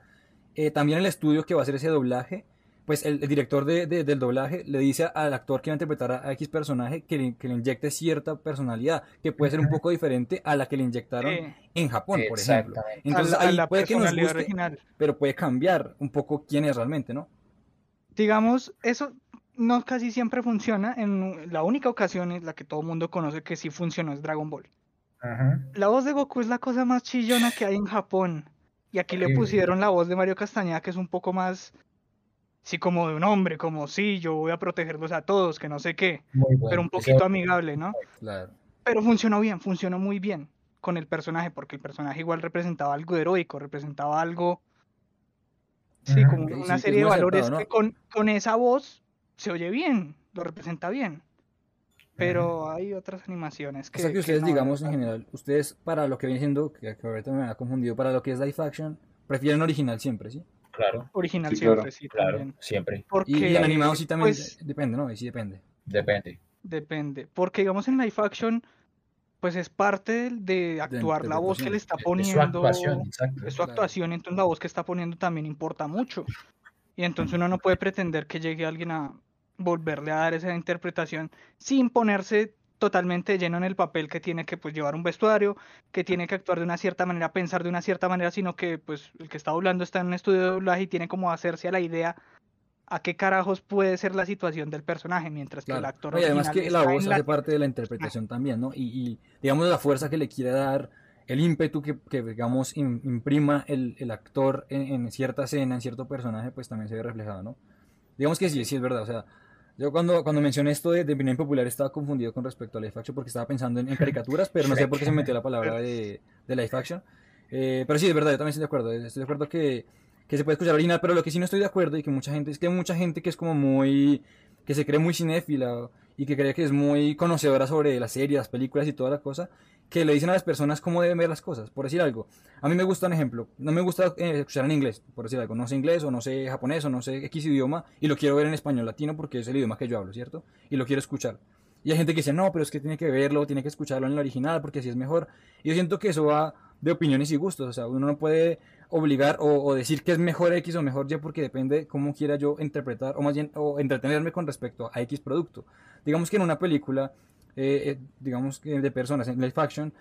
eh, también el estudio que va a hacer ese doblaje, pues el, el director de, de- del doblaje le dice al actor que va a interpretar a, X personaje que le, que le inyecte cierta personalidad, que puede ser un poco diferente a la que le inyectaron Eh, en Japón, por ejemplo. Entonces a la- a ahí la puede que nos personalidad guste, original. pero puede cambiar un poco quién es realmente, ¿no? Digamos, eso no casi siempre funciona. En la única ocasión en la que todo el mundo conoce que sí funcionó es Dragon Ball. Ajá. La voz de Goku es la cosa más chillona que hay en Japón. Y aquí le pusieron la voz de Mario Castañeda, que es un poco más, sí, como de un hombre, como sí, yo voy a protegerlos a todos, que no sé qué, bueno. pero un poquito amigable, ¿no? Claro. Pero funcionó bien, funcionó muy bien con el personaje, porque el personaje igual representaba algo heroico, representaba algo, sí, como sí, una serie de valores acertado, que con, con esa voz se oye bien, lo representa bien. Pero hay otras animaciones que... O sea que que ustedes, no, digamos, en general, ustedes para lo que viene siendo, que, que ahorita me ha confundido, para lo que es live action, prefieren original siempre, ¿sí? Claro, Original Sí, claro, siempre, sí, claro, también. siempre. Porque, Y, en animado sí también pues, depende, ¿no? Ahí sí depende. Depende. Depende, porque digamos en live action, pues es parte de actuar la voz que le está Es poniendo, su actuación, exacto. es su Claro. actuación, entonces la voz que está poniendo también importa mucho. Y entonces uno no puede pretender que llegue alguien a volverle a dar esa interpretación sin ponerse totalmente lleno en el papel que tiene que pues llevar un vestuario, que tiene que actuar de una cierta manera, pensar de una cierta manera, sino que pues el que está doblando está en un estudio de doblaje y tiene como hacerse a la idea a qué carajos puede ser la situación del personaje, mientras que el actor No, y además que la voz la- hace parte de la interpretación también, ¿no? Y, y, digamos la fuerza que le quiere dar, el ímpetu que, que, digamos, im- imprima el, el actor en, en cierta escena, en cierto personaje, pues también se ve reflejado, ¿no? Digamos que sí, sí es verdad, o sea, yo cuando, cuando mencioné esto de, de opinión popular estaba confundido con respecto a live action porque estaba pensando en, caricaturas, pero no sé por qué se metió la palabra de, de live action. Eh, pero sí, es verdad, yo también estoy de acuerdo, estoy de acuerdo que, que se puede escuchar original, pero lo que sí no estoy de acuerdo y que mucha gente, es que hay mucha gente que es como muy, que se cree muy cinéfila y que cree que es muy conocedora sobre las series, las películas y toda la cosa, que le dicen a las personas cómo deben ver las cosas, por decir algo. A mí me gusta un ejemplo, no me gusta eh, escuchar en inglés, por decir algo, no sé inglés o no sé japonés o no sé X idioma y lo quiero ver en español latino porque es el idioma que yo hablo, ¿cierto? Y lo quiero escuchar. Y hay gente que dice, no, pero es que tiene que verlo, tiene que escucharlo en el original porque así es mejor. Y yo siento que eso va de opiniones y gustos, o sea, uno no puede obligar o, decir que es mejor X o mejor Y porque depende de cómo quiera yo interpretar o más bien o entretenerme con respecto a X producto. Digamos que en una película, eh, eh, digamos de personas en live action,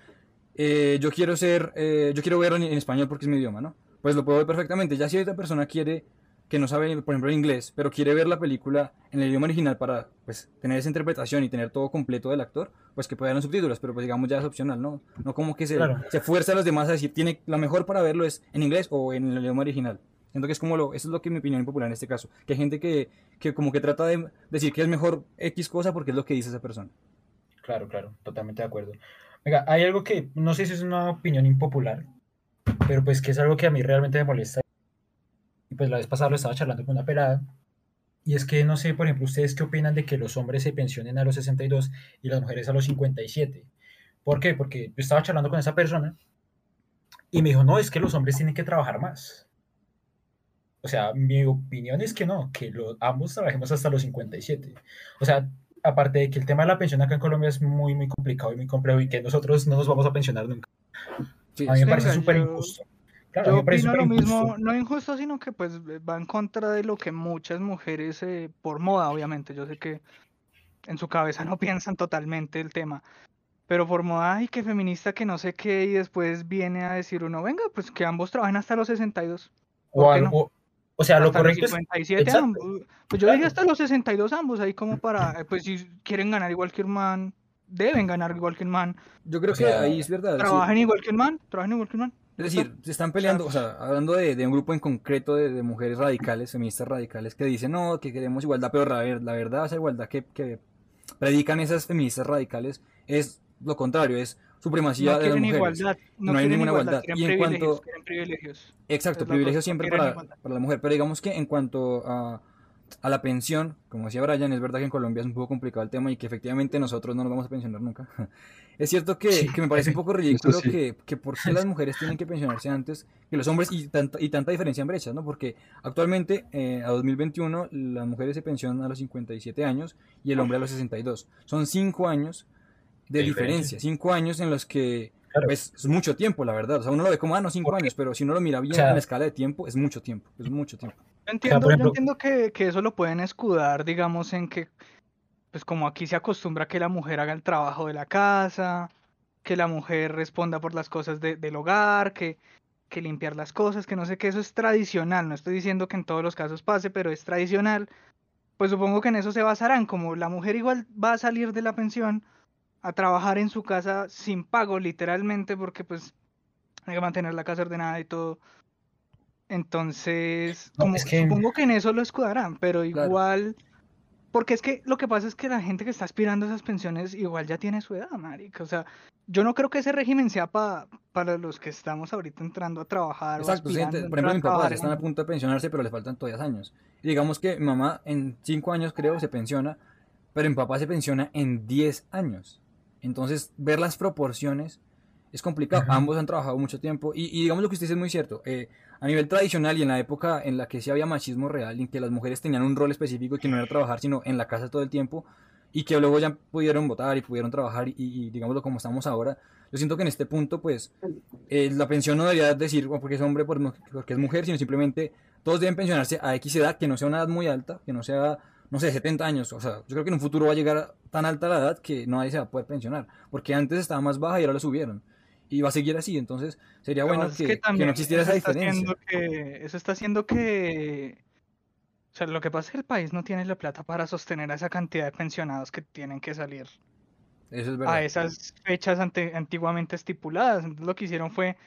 eh, yo quiero ser, eh, yo quiero verlo en, en español porque es mi idioma, ¿no? Pues lo puedo ver perfectamente. Ya si otra persona quiere que no sabe, por ejemplo, inglés, pero quiere ver la película en el idioma original para pues, tener esa interpretación y tener todo completo del actor, pues que pueda ver los subtítulos, pero pues digamos ya es opcional, ¿no? No como que se, se fuerza a los demás a decir, tiene, lo mejor para verlo es en inglés o en el idioma original. Siento que es como lo, eso es lo que mi opinión popular en este caso, que hay gente que, que como que trata de decir que es mejor X cosa porque es lo que dice esa persona. Claro, claro, totalmente de acuerdo. Venga, hay algo que no sé si es una opinión impopular, pero pues que es algo que a mí realmente me molesta y pues la vez pasada lo estaba charlando con una pelada, y es que no sé, por ejemplo, ustedes qué opinan de que los hombres se pensionen a los 62 y las mujeres a los 57. ¿Por qué? Porque yo estaba charlando con esa persona y me dijo, no, es que los hombres tienen que trabajar más. O sea, mi opinión es que no, que ambos trabajemos hasta los 57. O sea, aparte de que el tema de la pensión acá en Colombia es muy, muy complicado y muy complejo y que nosotros no nos vamos a pensionar nunca. a mí me parece súper injusto. Claro, yo opino lo mismo, no injusto, sino que pues va en contra de lo que muchas mujeres, eh, por moda obviamente, yo sé que en su cabeza no piensan totalmente el tema, pero por moda, ay, que feminista, que no sé qué, y después viene a decir uno, venga, pues que ambos trabajen hasta los 62. O, algo, o sea, lo correcto es... Pues yo dije hasta los 62 ambos, ahí como para, eh, pues si quieren ganar igual que un man, deben ganar igual que man. Yo creo que ahí es verdad. Trabajen igual que man, trabajen igual que un man. Es decir, se están peleando, o sea, hablando de, un grupo en concreto de, mujeres radicales, feministas radicales, que dicen, no, que queremos igualdad, pero la, la verdad, esa igualdad que, que, predican esas feministas radicales es lo contrario, es supremacía de las mujeres. Igualdad, no, hay ninguna igualdad. Y en cuanto... privilegios. Exacto, privilegios siempre para, para la mujer, pero digamos que en cuanto a a la pensión, como decía Brian, es verdad que en Colombia es un poco complicado el tema y que efectivamente nosotros no nos vamos a pensionar nunca. Es cierto que, me parece un poco ridículo que, que por qué las mujeres tienen que pensionarse antes que los hombres y tanta, y tanta diferencia en brechas, ¿no? Porque actualmente, eh, a 2021, las mujeres se pensionan a los 57 años y el hombre a los 62. Son 5 años de diferencia, 5 años en los que pues, es mucho tiempo, la verdad. O sea, uno lo ve como, ah, no, 5 años, pero si uno lo mira bien en la escala de tiempo, es mucho tiempo, es mucho tiempo. entiendo, yo entiendo que, que, eso lo pueden escudar, digamos, en que pues como aquí se acostumbra que la mujer haga el trabajo de la casa, que la mujer responda por las cosas del hogar, que, que limpiar las cosas, que no sé qué, eso es tradicional, no estoy diciendo que en todos los casos pase, pero es tradicional, pues supongo que en eso se basarán, como la mujer igual va a salir de la pensión a trabajar en su casa sin pago, literalmente, porque pues hay que mantener la casa ordenada y todo. Entonces, como, supongo que en eso lo escudarán, pero igual... Porque es que lo que pasa es que la gente que está aspirando a esas pensiones igual ya tiene su edad, marica. O sea, yo no creo que ese régimen sea para los que estamos ahorita entrando a trabajar. Exacto, por ejemplo, mi papá está a punto de pensionarse, pero le faltan todavía años. digamos que mi mamá en 5 años creo se pensiona, pero mi papá se pensiona en 10 años. Entonces, ver las proporciones es complicado. Ambos han trabajado mucho tiempo. Y, y, digamos lo que usted dice es muy cierto. Eh, a nivel tradicional y en la época en la que sí había machismo real, en que las mujeres tenían un rol específico y que no era trabajar, sino en la casa todo el tiempo, y que luego ya pudieron votar y pudieron trabajar, y, y digámoslo como estamos ahora, yo siento que en este punto, pues, eh, la pensión no debería decir porque es hombre, porque es mujer, sino simplemente todos deben pensionarse a X edad, que no sea una edad muy alta, que no sea, no sé, 70 años. O sea, yo creo que en un futuro va a llegar tan alta la edad que nadie se va a poder pensionar, porque antes estaba más baja y ahora la subieron y va a seguir así. Entonces, sería bueno que, no existiera esa diferencia. Que, eso está haciendo que. O sea, lo que pasa es que el país no tiene la plata para sostener a esa cantidad de pensionados que tienen que salir eso es a esas fechas antiguamente estipuladas. Entonces, lo que hicieron fue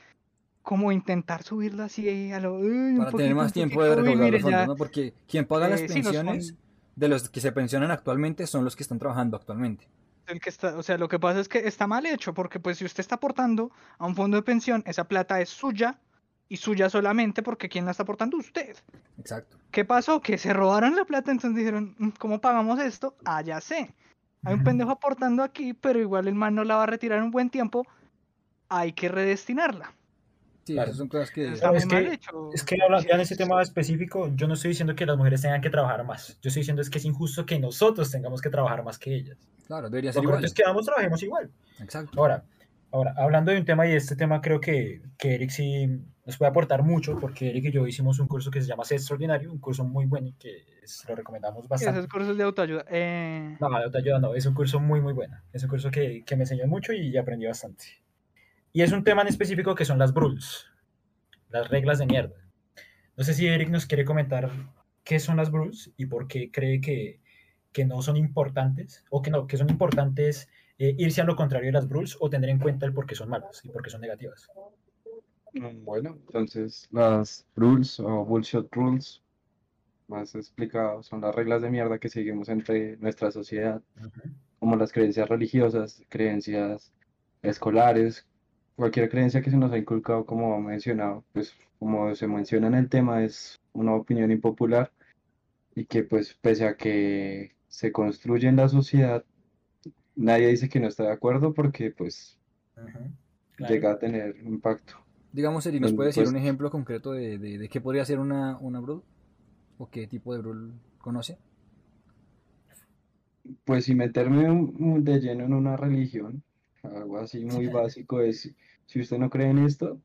como intentar subirlo así a lo. para tener más tiempo de recaudar los fondos, ¿no? Porque quien paga las eh, pensiones de los que se pensionan actualmente son los que están trabajando actualmente el que está, o sea, lo que pasa es que está mal hecho, porque pues si usted está aportando a un fondo de pensión, esa plata es suya y suya solamente porque ¿quién la está aportando? Usted. Exacto. ¿Qué pasó? Que se robaron la plata, entonces dijeron, mm, ¿cómo pagamos esto? Ah, ya sé. Hay un pendejo aportando aquí, pero igual el man no la va a retirar en un buen tiempo. Hay que redestinarla. Sí, son cosas que... es, que es que ya en ese tema específico, yo no estoy diciendo que las mujeres tengan que trabajar más. Yo estoy diciendo es que es injusto que nosotros tengamos que trabajar más que ellas. Claro, debería ser igual. Entonces quedamos, trabajemos igual. Exacto. Ahora, ahora, hablando de un tema y este tema creo que, que Eric sí nos puede aportar mucho porque Eric y yo hicimos un curso que se llama Ser Extraordinario, un curso muy bueno y que lo recomendamos bastante. Esos cursos de autoayuda. Eh... No, de autoayuda no, es un curso muy, muy bueno. Es un curso que, que me enseñó mucho y aprendí bastante. Y es un tema en específico que son las BRULS, las reglas de mierda. No sé si Eric nos quiere comentar qué son las rules y por qué cree que, que no son importantes, o que no, que son importantes eh, irse a lo contrario de las rules o tener en cuenta el por qué son malas y por qué son negativas. Mm, Bueno, entonces las rules o bullshit rules, más explicado, son las reglas de mierda que seguimos entre nuestra sociedad, como las creencias religiosas, creencias escolares, cualquier creencia que se nos ha inculcado, como mencionado, pues como se menciona en el tema, es una opinión impopular y que pues pese a que se construye en la sociedad, nadie dice que no está de acuerdo porque pues claro. llega a tener impacto. Digamos, Eri, ¿nos puede decir pues- un ejemplo concreto de, de- de qué podría ser una, una? ¿O qué tipo de Brood conoce? Pues si meterme de lleno en una religión, algo así muy básico es, si usted no cree en esto,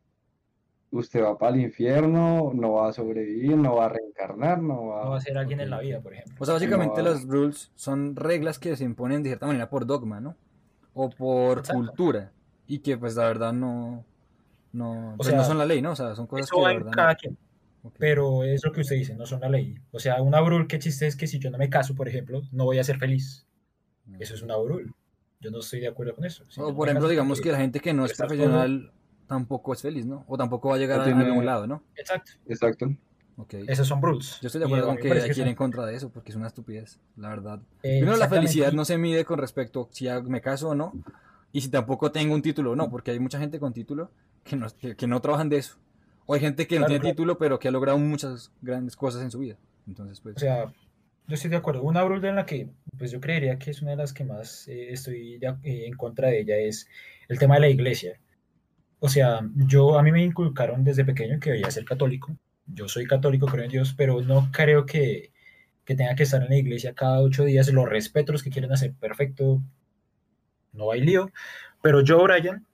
usted va para el infierno, no va a sobrevivir, no va a reencarnar, no va, No va a ser alguien en la vida, por ejemplo. O sea, básicamente No, las rules son reglas que se imponen de cierta manera por dogma, ¿no? O por Exacto. cultura. Y que pues la verdad no, no, pues, sea, no son la ley, ¿no? O sea, son cosas Eso que la verdad cada no. quien, Ok. pero es lo que usted dice, no son la ley. O sea, una brul que chiste es que si yo no me caso, por ejemplo, no voy a ser feliz. Eso es una brul. Yo no estoy de acuerdo con eso. Si O por ejemplo, digamos que la gente que no es profesional tampoco es feliz, ¿no? O tampoco va a llegar No a, tiene- algún lado, ¿no? Exacto. exacto. Ok. Esos son bruls. Yo estoy de acuerdo a con que hay que ir son- en contra de eso, porque es una estupidez, la verdad. eh, Primero, la felicidad no se mide con respecto si ya me caso o no, y si tampoco tengo un título o no, porque hay mucha gente con título que no, que, que no trabajan de eso. O hay gente que no tiene claro. título, pero que ha logrado muchas grandes cosas en su vida. Entonces, pues, O sea, yo estoy de acuerdo. Una brul en la que, pues yo creería que es una de las que más eh, estoy ac- eh, en contra de ella es el tema de la iglesia. O sea, yo a mí me inculcaron desde pequeño que debía ser católico. Yo soy católico, creo en Dios, pero no creo que, que tenga que estar en la iglesia cada ocho días. Lo respeto los que quieren hacer perfecto, no hay lío. Pero yo, Brian,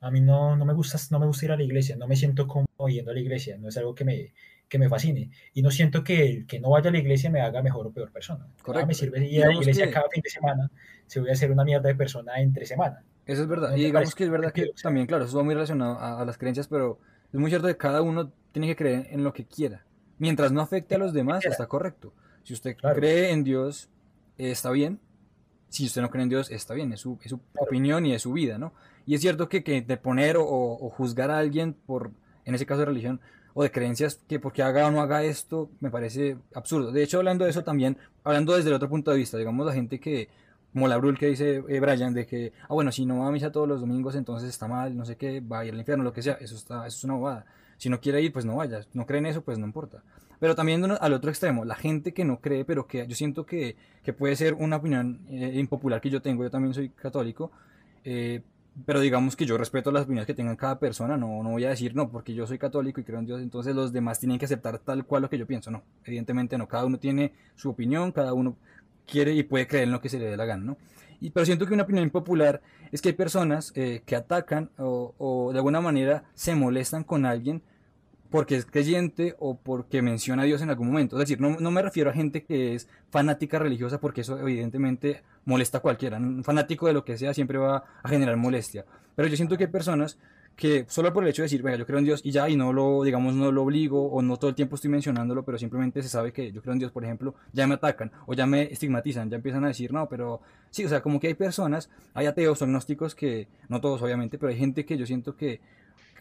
a mí no, no me gusta, no me gusta ir a la iglesia, no me siento cómodo yendo a la iglesia, no es algo que me, que me fascine. Y no siento que el que no vaya a la iglesia me haga mejor o peor persona. Correcto. me sirve ir a la iglesia que- cada fin de semana si voy a ser una mierda de persona entre semana. eso es verdad. no Y digamos que es verdad que sea. también, claro, eso va muy relacionado a, a las creencias, pero es muy cierto que cada uno tiene que creer en lo que quiera. Mientras no afecte a los demás, está correcto. Si usted Claro. cree en Dios, eh, está bien. Si usted no cree en Dios, está bien. Es su, es su opinión y es su vida, ¿no? Y es cierto que, que de poner o, o juzgar a alguien por, en ese caso de religión, o de creencias, que porque haga o no haga esto, me parece absurdo. De hecho, hablando de eso también, hablando desde el otro punto de vista, digamos, la gente que, como que dice eh, Brian, de que, ah, bueno, si no va a misa todos los domingos, entonces está mal, no sé qué, va a ir al infierno, lo que sea, eso, está, eso es una bobada. Si no quiere ir, pues no vaya. No cree en eso, pues no importa. Pero también al otro extremo, la gente que no cree, pero que yo siento que, que puede ser una opinión eh, impopular que yo tengo, yo también soy católico, eh, pero digamos que yo respeto las opiniones que tenga cada persona, no, no voy a decir no, porque yo soy católico y creo en Dios, entonces los demás tienen que aceptar tal cual lo que yo pienso, no, evidentemente no, cada uno tiene su opinión, cada uno quiere y puede creer en lo que se le dé la gana, ¿no? Y, pero siento que una opinión impopular es que hay personas eh, que atacan o, o de alguna manera se molestan con alguien porque es creyente o porque menciona a Dios en algún momento. Es decir, no, no me refiero a gente que es fanática religiosa porque eso evidentemente molesta a cualquiera. Un fanático de lo que sea siempre va a generar molestia. Pero yo siento que hay personas que solo por el hecho de decir, venga, yo creo en Dios y ya, y no lo, digamos, no lo obligo o no todo el tiempo estoy mencionándolo, pero simplemente se sabe que yo creo en Dios, por ejemplo, ya me atacan o ya me estigmatizan, ya empiezan a decir, no, pero sí, o sea, como que hay personas, hay ateos, agnósticos que, no todos obviamente, pero hay gente que yo siento que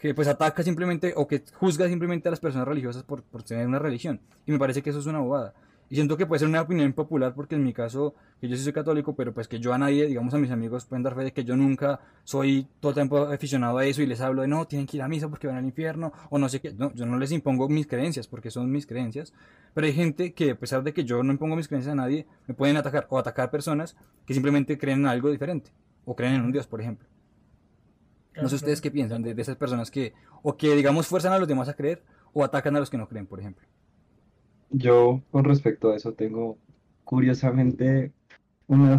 que pues ataca simplemente o que juzga simplemente a las personas religiosas por, por tener una religión. Y me parece que eso es una bobada. Y siento que puede ser una opinión impopular porque en mi caso, que yo sí soy católico, pero pues que yo a nadie, digamos a mis amigos, pueden dar fe de que yo nunca soy todo el tiempo aficionado a eso y les hablo de no, tienen que ir a misa porque van al infierno o no sé qué. No, yo no les impongo mis creencias porque son mis creencias. Pero hay gente que a pesar de que yo no impongo mis creencias a nadie, me pueden atacar o atacar personas que simplemente creen en algo diferente o creen en un Dios, por ejemplo. No sé ustedes qué piensan de, de esas personas que, o que digamos, fuerzan a los demás a creer o atacan a los que no creen, por ejemplo. Yo con respecto a eso tengo curiosamente una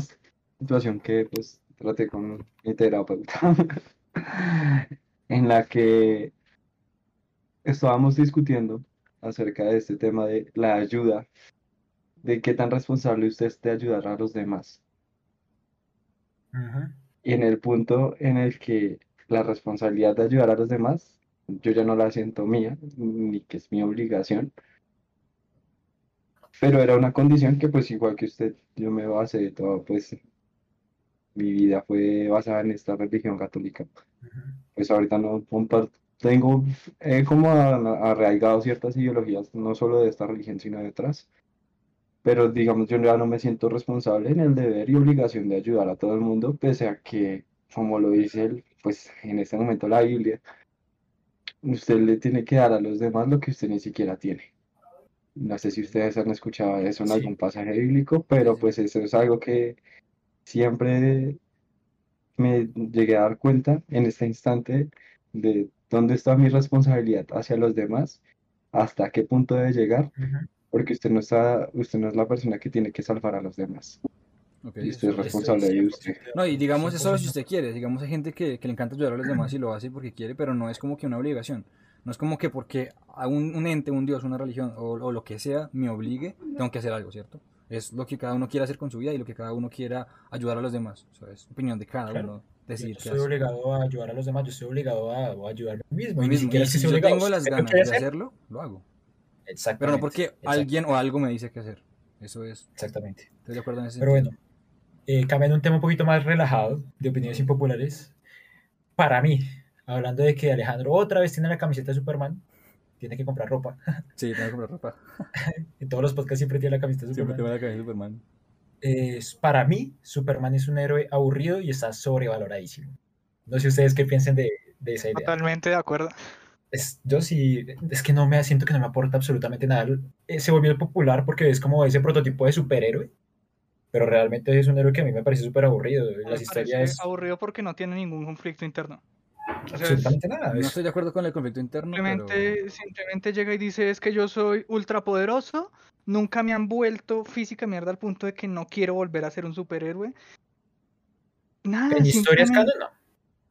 situación que pues traté con mi terapeuta en la que estábamos discutiendo acerca de este tema de la ayuda, de qué tan responsable usted es de ayudar a los demás. Y en el punto en el que la responsabilidad de ayudar a los demás, yo ya no la siento mía, ni que es mi obligación, pero era una condición que pues igual que usted, yo me basé de todo, pues mi vida fue basada en esta religión católica. Pues ahorita no compar- tengo he como arraigado ciertas ideologías, no solo de esta religión, sino de otras. Pero digamos, yo ya no me siento responsable en el deber y obligación de ayudar a todo el mundo, pese a que, como lo dice él, pues en este momento la Biblia, usted le tiene que dar a los demás lo que usted ni siquiera tiene. No sé si ustedes han escuchado eso en Sí. algún pasaje bíblico, pero pues eso es algo que siempre me llegué a dar cuenta en este instante de dónde está mi responsabilidad hacia los demás, hasta qué punto debe llegar, porque usted no está, usted no es la persona que tiene que salvar a los demás. Ok, Y usted es responsable de usted. 100% No, y digamos eso si 100%. usted quiere, digamos hay gente que, que le encanta ayudar a los demás y lo hace porque quiere, pero no es como que una obligación. No es como que porque a un, un ente, un dios, una religión o, o lo que sea me obligue, tengo que hacer algo, ¿cierto? Es lo que cada uno quiera hacer con su vida y lo que cada uno quiera ayudar a los demás. O sea, es opinión de cada Claro. uno Yo no qué estoy obligado a ayudar a los demás, yo estoy obligado a, a ayudarme a mí mismo. Y ni siquiera y es si yo obligado. tengo las si yo ganas de hacer, hacerlo, lo hago. Pero no porque alguien o algo me dice qué hacer. Eso es, Exactamente. estoy de acuerdo en ese Pero sentido. bueno, eh, cambiando un tema un poquito más relajado, de opiniones impopulares, para mí, hablando de que Alejandro otra vez tiene la camiseta de Superman, tiene que comprar ropa. Sí, tengo que comprar ropa. En todos los podcasts siempre tiene la camiseta de Siempre Superman. tengo la cabeza de Superman. Es- para mí, Superman es un héroe aburrido y está sobrevaloradísimo. No sé ustedes qué piensen de, de esa idea. Totalmente de acuerdo. Es, yo sí, es que no me siento que no me aporta absolutamente nada. Eh, se volvió popular porque es como ese prototipo de superhéroe, pero realmente es un héroe que a mí me parece súper aburrido. Me Las parece historias, aburrido porque no tiene ningún conflicto interno. O sea, es- absolutamente nada. No es- estoy de acuerdo con el conflicto interno, pero... Simplemente, simplemente llega y dice es que yo soy ultrapoderoso, nunca me han vuelto física mierda al punto de que no quiero volver a ser un superhéroe. Nada, en historias simplemente- canon,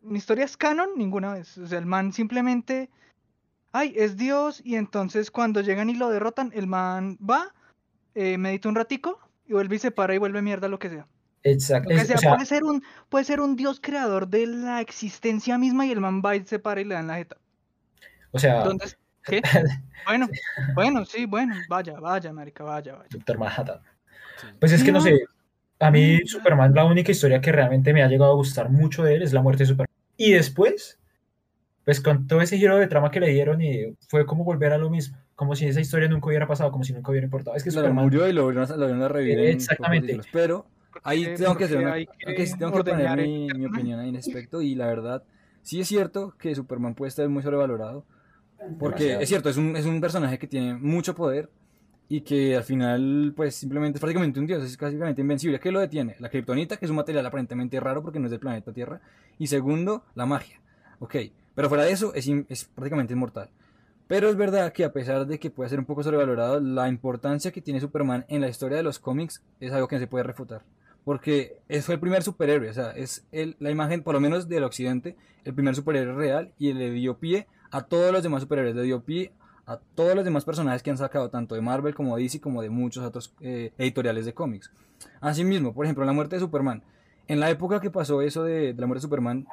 no. en historias canon, ninguna vez. O sea, el man simplemente, ay, es Dios, y entonces cuando llegan y lo derrotan, el man va, eh, medita un ratico, y vuelve y se para y vuelve mierda lo que sea. Exacto. Lo que es- sea, o sea, puede ser un, puede ser un Dios creador de la existencia misma, y el man va y se para y le dan la jeta. o sea, ¿Dónde es- ¿Qué? Bueno, bueno, sí, bueno, vaya, vaya, marica, vaya, vaya. Doctor Manhattan. Sí. Pues es que no No. sé, a mí No. Superman, la única historia que realmente me ha llegado a gustar mucho de él es la muerte de Superman. Y después, pues con todo ese giro de trama que le dieron, y fue como volver a lo mismo, como si esa historia nunca hubiera pasado, como si nunca hubiera importado. Es que Claro, Superman, murió y lo volvieron a, lo revivir en pocos Exactamente. Pero ahí Porque- tengo que hacer una, hay ok, sí tengo que poner mi, mi opinión ahí en ese aspecto y la verdad, sí es cierto que Superman puede estar muy sobrevalorado, porque Demasiado. es cierto, es un, es un personaje que tiene mucho poder y que al final pues simplemente es prácticamente un dios, es prácticamente invencible. ¿Qué lo detiene? La kriptonita, que es un material aparentemente raro porque no es del planeta Tierra, y segundo, la magia. Ok, pero fuera de eso es, prácticamente inmortal. Pero es verdad que a pesar de que puede ser un poco sobrevalorado, la importancia que tiene Superman en la historia de los cómics es algo que no se puede refutar. Porque fue el primer superhéroe, o sea, es el, la imagen, por lo menos del occidente, el primer superhéroe real y le dio pie a todos los demás superhéroes, le dio pie a todos los demás personajes que han sacado, tanto de Marvel como de DC, como de muchos otros eh, editoriales de cómics. Asimismo, por ejemplo, la muerte de Superman. En la época que pasó eso de la muerte de Superman,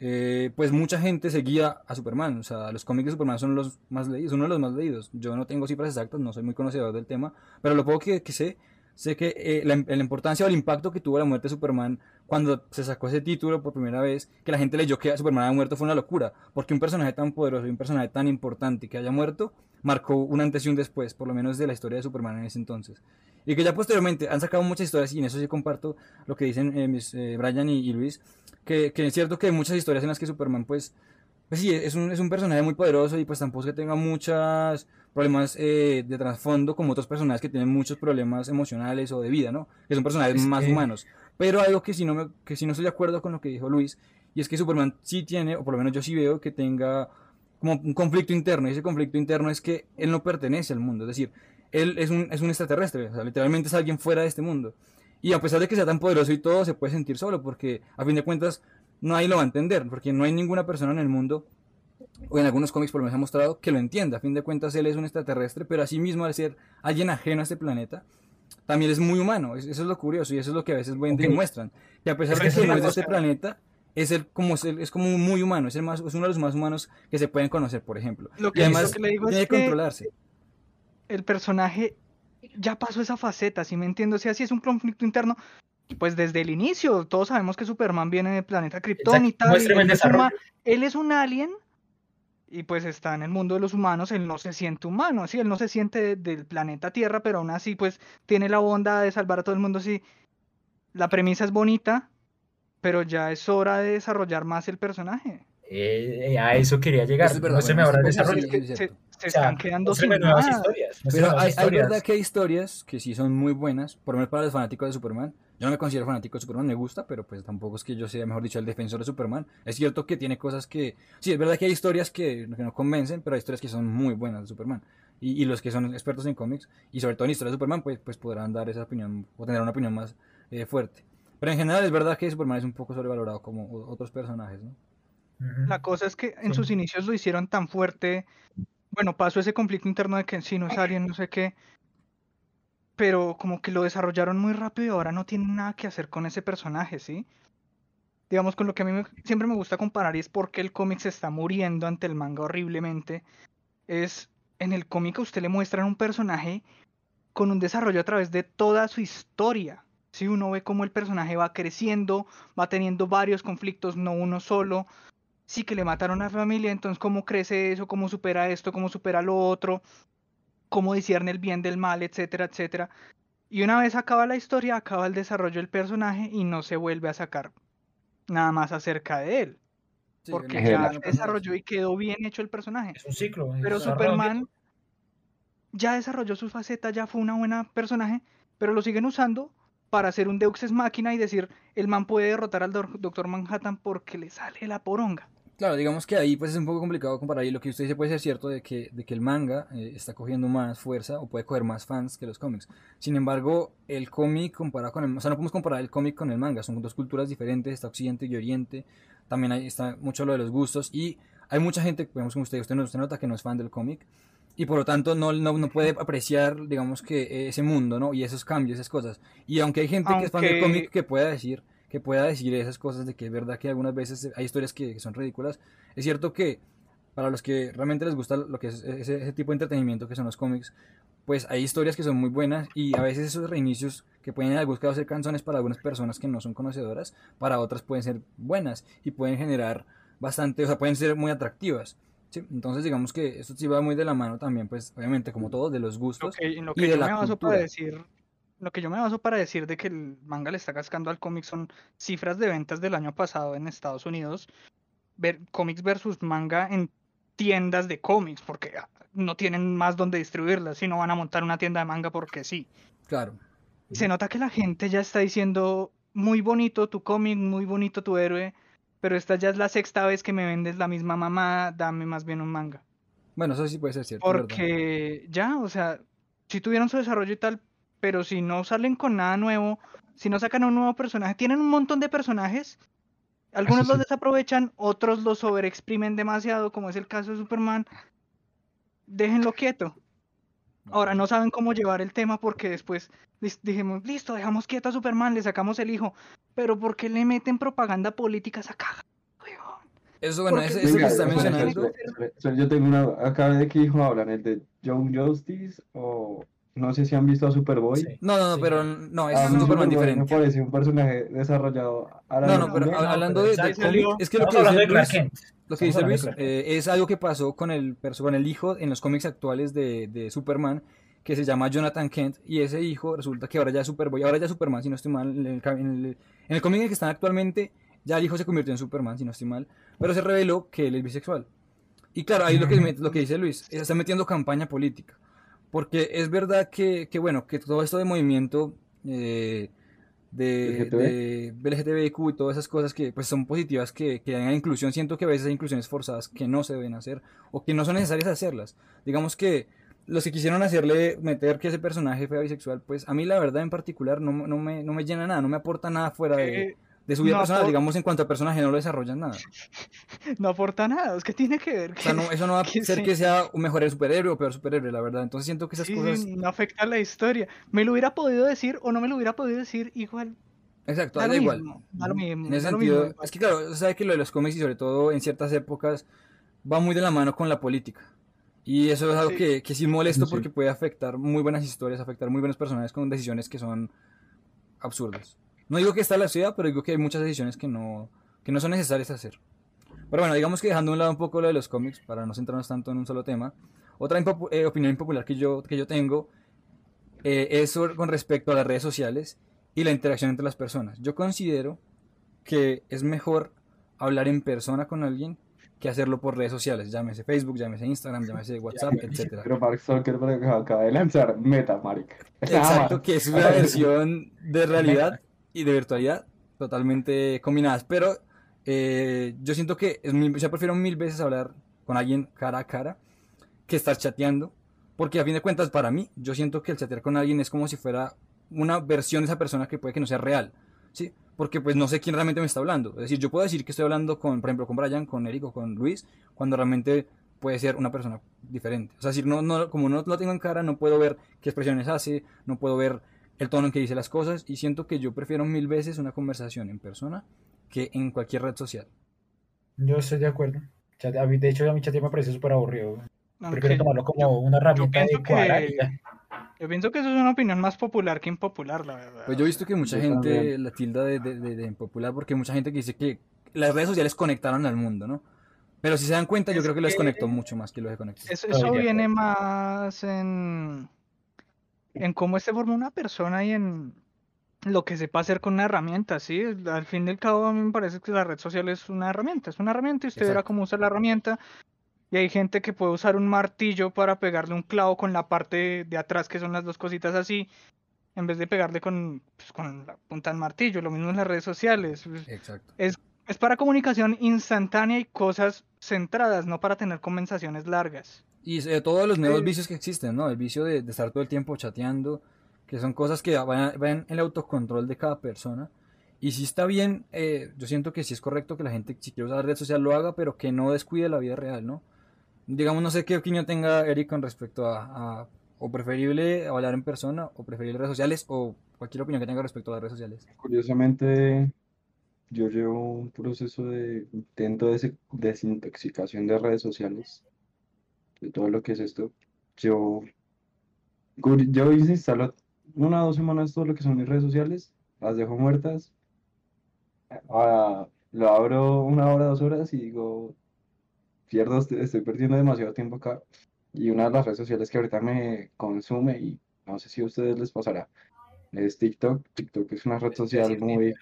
eh, pues mucha gente seguía a Superman. O sea, los cómics de Superman son los más leídos, uno de los más leídos. Yo no tengo cifras exactas, no soy muy conocedor del tema, pero lo poco que, sé, sé que eh, la, la importancia o el impacto que tuvo la muerte de Superman cuando se sacó ese título por primera vez, que la gente leyó que Superman había muerto, fue una locura. Porque un personaje tan poderoso y un personaje tan importante que haya muerto, marcó un antes y un después, por lo menos de la historia de Superman en ese entonces. Y que ya posteriormente han sacado muchas historias, y en eso sí comparto lo que dicen eh, mis, eh, Brian y, y Luis, que, que es cierto que hay muchas historias en las que Superman, pues, pues sí, es un, es un personaje muy poderoso y pues tampoco es que tenga muchos problemas eh, de trasfondo como otros personajes que tienen muchos problemas emocionales o de vida, ¿no? Que son personajes Es más que- humanos. Pero algo que si no me, que si no estoy de acuerdo con lo que dijo Luis, y es que Superman sí tiene, o por lo menos yo sí veo que tenga como un conflicto interno, y ese conflicto interno es que él no pertenece al mundo, es decir, él es un, es un extraterrestre, o sea, literalmente es alguien fuera de este mundo. Y a pesar de que sea tan poderoso y todo, se puede sentir solo, porque a fin de cuentas nadie lo va a entender, porque no hay ninguna persona en el mundo, o en algunos cómics por lo menos ha mostrado, que lo entienda. A fin de cuentas él es un extraterrestre, pero asimismo al ser alguien ajeno a este planeta, también es muy humano. Es- Eso es lo curioso y eso es lo que a veces ven- Ok. demuestran. Que a pesar Es que de que es no es de este planeta, es, el, como, es, como muy humano, es, el más, es uno de los más humanos que se pueden conocer, por ejemplo. Lo Y que, además que le digo tiene es que que controlarse. El personaje ya pasó esa faceta, si me entiendo, si así es un conflicto interno, pues desde el inicio, todos sabemos que Superman viene del planeta Krypton y tal, él, es él es un alien y pues está en el mundo de los humanos, él no se siente humano, sí, él no se siente de- del planeta Tierra, pero aún así pues tiene la bondad de salvar a todo el mundo, sí. La premisa es bonita, pero ya es hora de desarrollar más el personaje. Eh, eh, a eso quería llegar. Eso es verdad, no se me sí, sí, es Se, cierto. Se O sea, están quedando sin nuevas nada. historias. Pero nuevas hay, verdad que hay historias que sí son muy buenas, por lo menos para los fanáticos de Superman. Yo no me considero fanático de Superman, me gusta, pero pues tampoco es que yo sea, mejor dicho, el defensor de Superman. Es cierto que tiene cosas que... Sí, es verdad que hay historias que, que no convencen, pero hay historias que son muy buenas de Superman. Y, y los que son expertos en cómics, y sobre todo en historias de Superman, pues, pues podrán dar esa opinión, o tener una opinión más eh, fuerte. Pero en general es verdad que Superman es un poco sobrevalorado como otros personajes, ¿no? La cosa es que en Sí. sus inicios lo hicieron tan fuerte. Bueno, pasó ese conflicto interno de que sí no es alien, no sé qué. Pero como que lo desarrollaron muy rápido y ahora no tienen nada que hacer con ese personaje, ¿sí? Digamos, con lo que a mí me- siempre me gusta comparar y es porque el cómic se está muriendo ante el manga horriblemente. Es en el cómic a usted le muestran un personaje con un desarrollo a través de toda su historia. Si uno ve cómo el personaje va creciendo, va teniendo varios conflictos, no uno solo sí que le mataron a la familia, entonces cómo crece eso, cómo supera esto, cómo supera lo otro, cómo discierne el bien del mal, etcétera, etcétera. Y una vez acaba la historia, acaba el desarrollo del personaje y no se vuelve a sacar nada más acerca de él, Sí, porque ya desarrolló y quedó bien hecho el personaje. Es un ciclo. es Pero Superman ya desarrolló su faceta, ya fue una buena personaje, pero lo siguen usando para hacer un Deux Ex Máquina y decir, el man puede derrotar al Doctor Manhattan porque le sale la poronga. Claro, digamos que ahí pues es un poco complicado comparar y lo que usted dice puede ser cierto de que, de que el manga eh, está cogiendo más fuerza o puede coger más fans que los cómics. Sin embargo, el cómic comparado con el... O sea, no podemos comparar el cómic con el manga, son dos culturas diferentes, está Occidente y Oriente, también ahí está mucho lo de los gustos y hay mucha gente, vemos como usted, usted, no- usted nota que no es fan del cómic y por lo tanto no, no, no puede apreciar, digamos que eh, ese mundo, ¿no? Y esos cambios, esas cosas. Y aunque hay gente que es fan del cómic que pueda decir que pueda decir esas cosas de que es verdad que algunas veces hay historias que, que son ridículas. Es cierto que para los que realmente les gusta lo que es ese, ese tipo de entretenimiento que son los cómics, pues hay historias que son muy buenas y a veces esos reinicios que pueden en algunos casos ser canciones para algunas personas que no son conocedoras, para otras pueden ser buenas y pueden generar bastante, o sea, pueden ser muy atractivas. ¿sí? Entonces digamos que esto sí va muy de la mano también, pues obviamente como todo, de los Lo gustos. que, en lo y que de yo la me baso cultura. para decir, lo que yo me baso para decir de que el manga le está cascando al cómic son cifras de ventas del año pasado en Estados Unidos, ver cómics versus manga en tiendas de cómics, porque ah, no tienen más donde distribuirlas, si no van a montar una tienda de manga porque sí. Claro. Se nota que la gente ya está diciendo muy bonito tu cómic, muy bonito tu héroe, pero esta ya es la sexta vez que me vendes la misma mamá, dame más bien un manga. Bueno, eso sí puede ser cierto. Porque ya, o sea, si tuvieron su desarrollo y tal, pero si no salen con nada nuevo, si no sacan a un nuevo personaje, tienen un montón de personajes. Algunos los desaprovechan, otros los overexprimen demasiado, como es el caso de Superman. Déjenlo quieto. Ahora no saben cómo llevar el tema porque después dijimos, listo, dejamos quieto a Superman, le sacamos el hijo. Pero ¿por qué le meten propaganda política a esa caja? weón? Eso, bueno, eso, eso que está mencionando. Yo tengo una. Acá de qué hijo hablan, el de Young Justice o. No sé si han visto a Superboy. Sí. No, no, no, Sí. pero no, es un Superman Superboy me diferente. parece un personaje desarrollado a la No, no, pero hab- hablando pero de, de cómics, es que lo que dice Luis, Kent. lo que dice Luis eh, es algo que pasó con el, con el hijo en los cómics actuales de, de Superman, que se llama Jonathan Kent, y ese hijo resulta que ahora ya es Superboy, ahora ya es Superman, si no estoy mal, en el, en el, en el cómic en el que están actualmente, ya el hijo se convirtió en Superman, si no estoy mal, pero se reveló que él es bisexual. Y claro, ahí lo que, lo que dice Luis, está metiendo campaña política. Porque es verdad que, que, bueno, que todo esto de movimiento eh, de, LGTB. de, LGTBIQ y todas esas cosas que pues son positivas que, que hagan inclusión, siento que a veces hay inclusiones forzadas que no se deben hacer o que no son necesarias hacerlas. Digamos que los que quisieron hacerle meter que ese personaje fuera bisexual, pues a mí la verdad en particular no, no, me, no me llena nada, no me aporta nada fuera de, Eh, de su vida no personal, digamos en cuanto a personaje no lo desarrollan nada. no aporta nada, es que tiene que ver. O sea, no, eso no va a que ser sí. que sea un mejor superhéroe o peor superhéroe, la verdad. Entonces siento que esas Sí, cosas... sí, no afecta la historia. Me lo hubiera podido decir o no me lo hubiera podido decir igual. Exacto, Da da lo igual. mismo, da lo mismo, En ese da lo sentido, mismo. es que claro, se sabe que lo de los cómics y sobre todo en ciertas épocas va muy de la mano con la política. Y eso es algo Sí. que, que sí molesto Sí. porque puede afectar muy buenas historias, afectar muy buenos personajes con decisiones que son absurdas. No digo que está la ciudad, pero digo que hay muchas decisiones que no, que no son necesarias hacer. Pero bueno, digamos que dejando a un lado un poco lo de los cómics, para no centrarnos tanto en un solo tema, otra impopu- eh, opinión impopular que yo, que yo tengo eh, es sobre- con respecto a las redes sociales y la interacción entre las personas. Yo considero que es mejor hablar en persona con alguien que hacerlo por redes sociales, llámese Facebook, llámese Instagram, llámese WhatsApp, etcétera. Pero Mark Zuckerberg acaba de lanzar Meta, marica. Exacto, que es una versión de realidad y de virtualidad totalmente combinadas. Pero eh, yo siento que es mil- yo prefiero mil veces hablar con alguien cara a cara que estar chateando. Porque a fin de cuentas, para mí, yo siento que el chatear con alguien es como si fuera una versión de esa persona que puede que no sea real. ¿Sí? Porque pues no sé quién realmente me está hablando. Es decir, yo puedo decir que estoy hablando con, por ejemplo, con Brian, con Eric o con Luis, cuando realmente puede ser una persona diferente. O sea, si no, no, como no lo tengo en cara, no puedo ver qué expresiones hace, no puedo ver el tono en que dice las cosas y siento que yo prefiero mil veces una conversación en persona que en cualquier red social. Yo estoy de acuerdo. Mí- De hecho, a mi chat me parece súper aburrido. Aunque Prefiero tomarlo como una herramienta de que- yo pienso que eso es una opinión más popular que impopular, la verdad. Pues yo he visto que mucha Yo gente también. la tilda de, de, de- de impopular porque mucha gente que dice que las redes sociales conectaron al mundo, ¿no? Pero si se dan cuenta, yo Es creo que los que- conectó mucho más que los desconectó. Eso, eso viene más en, en cómo se forma una persona y en lo que sepa hacer con una herramienta, ¿sí? Al fin y al cabo, a mí me parece que la red social es una herramienta, es una herramienta y usted verá Exacto. cómo usar la herramienta. Y hay gente que puede usar un martillo para pegarle un clavo con la parte de atrás, que son las dos cositas así, en vez de pegarle con, pues, con la punta del martillo. Lo mismo en las redes sociales. pues, Exacto. Es para comunicación instantánea y cosas centradas, no para tener conversaciones largas. Y sobre todo los nuevos Sí. vicios que existen, ¿no? El vicio de, de estar todo el tiempo chateando, que son cosas que van, van en el autocontrol de cada persona. Y si está bien, eh, yo siento que sí es correcto que la gente, si quiere usar la red social, lo haga, pero que no descuide la vida real, ¿no? Digamos, no sé qué opinión tenga Eric con respecto a, a- o preferible hablar en persona, o preferible redes sociales, o cualquier opinión que tenga respecto a las redes sociales. Curiosamente, yo llevo un proceso de intento de desintoxicación de redes sociales, de todo lo que es esto. Yo, yo instalo una o dos semanas todo lo que son mis redes sociales, las dejo muertas, ah, lo abro una hora, dos horas y digo, pierdo, est- estoy perdiendo demasiado tiempo acá. Y una de las redes sociales que ahorita me consume, y no sé si a ustedes les pasará, es TikTok. TikTok es una red social muy...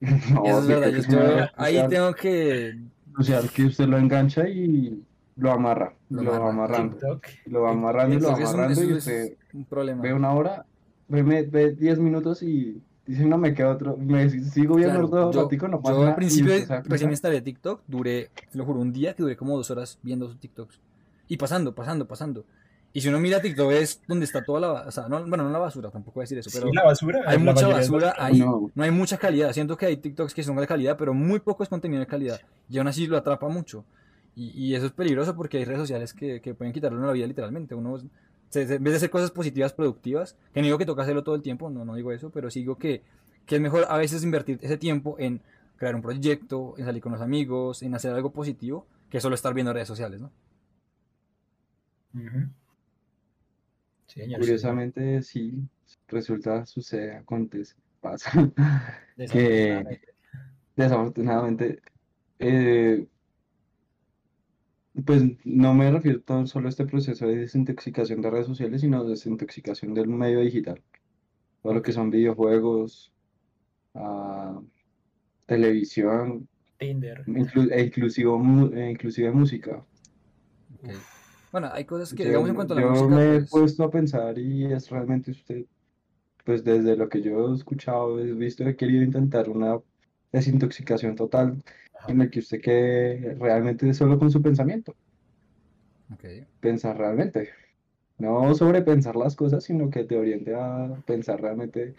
No, es verdad, yo- red ahí social- tengo que... social que usted lo engancha y lo amarra, Lo lo va amarra. amarrando, TikTok. lo amarrando y lo amarrando y usted es un problema. ve una hora, ve, me- ve 10 minutos y dice, no, me queda otro, me sigo viendo Claro, otro yo, ratico, no pasa yo nada", al y principio recién cuenta, instalé TikTok, duré, te lo juro, un día que duré como dos horas viendo sus TikToks. Y pasando, pasando, pasando. Y si uno mira TikTok es donde está toda la, o sea, no, bueno, no la basura, tampoco voy a decir eso, Sí, pero la basura. hay la mucha basura ahí, No. no hay mucha calidad. Siento que hay TikToks que son de calidad, pero muy poco es contenido de calidad. Y aún así lo atrapa mucho. Y, y eso es peligroso porque hay redes sociales que, que pueden quitarle uno la vida literalmente. Uno, se- se- en vez de hacer cosas positivas, productivas, que no digo que toca hacerlo todo el tiempo, no, no digo eso, pero sí digo que, que es mejor a veces invertir ese tiempo en crear un proyecto, en salir con los amigos, en hacer algo positivo, que solo estar viendo redes sociales, ¿no? Sí, señor, sí, señor. Curiosamente, sí, resulta, sucede, acontece, pasa, que Desafortunadamente. desafortunadamente, eh, pues no me refiero tan solo a este proceso de desintoxicación de redes sociales, sino desintoxicación del medio digital. Todo lo que son videojuegos, ah, televisión, Tinder. inclu- e inclusive, mu- e inclusive música. Bueno, hay cosas que, Yo, digamos, en cuanto a la yo música, me he pues, puesto a pensar y es realmente usted, pues desde lo que yo he escuchado, he visto, he querido intentar una desintoxicación total. En el que usted quede realmente solo con su pensamiento, ok. pensar realmente, no sobrepensar las cosas, sino que te oriente a pensar realmente.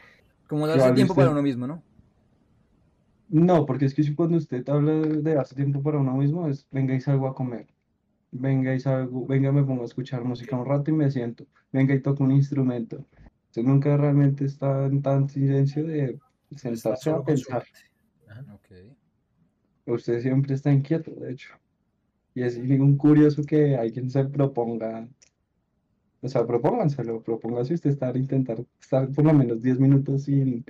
Como darse tiempo para uno mismo, ¿no? No, porque es que si cuando usted habla de darse tiempo para uno mismo, es venga y salgo a comer, venga y salgo, venga me pongo a escuchar música un rato y me siento, venga y toco un instrumento. Usted nunca realmente está en tan silencio de sentarse a pensar. Ajá. Usted siempre está inquieto, de hecho. Y es un curioso que alguien se proponga, o sea, propónganselo, propóngase usted estar, intentar estar por lo menos 10 minutos sin,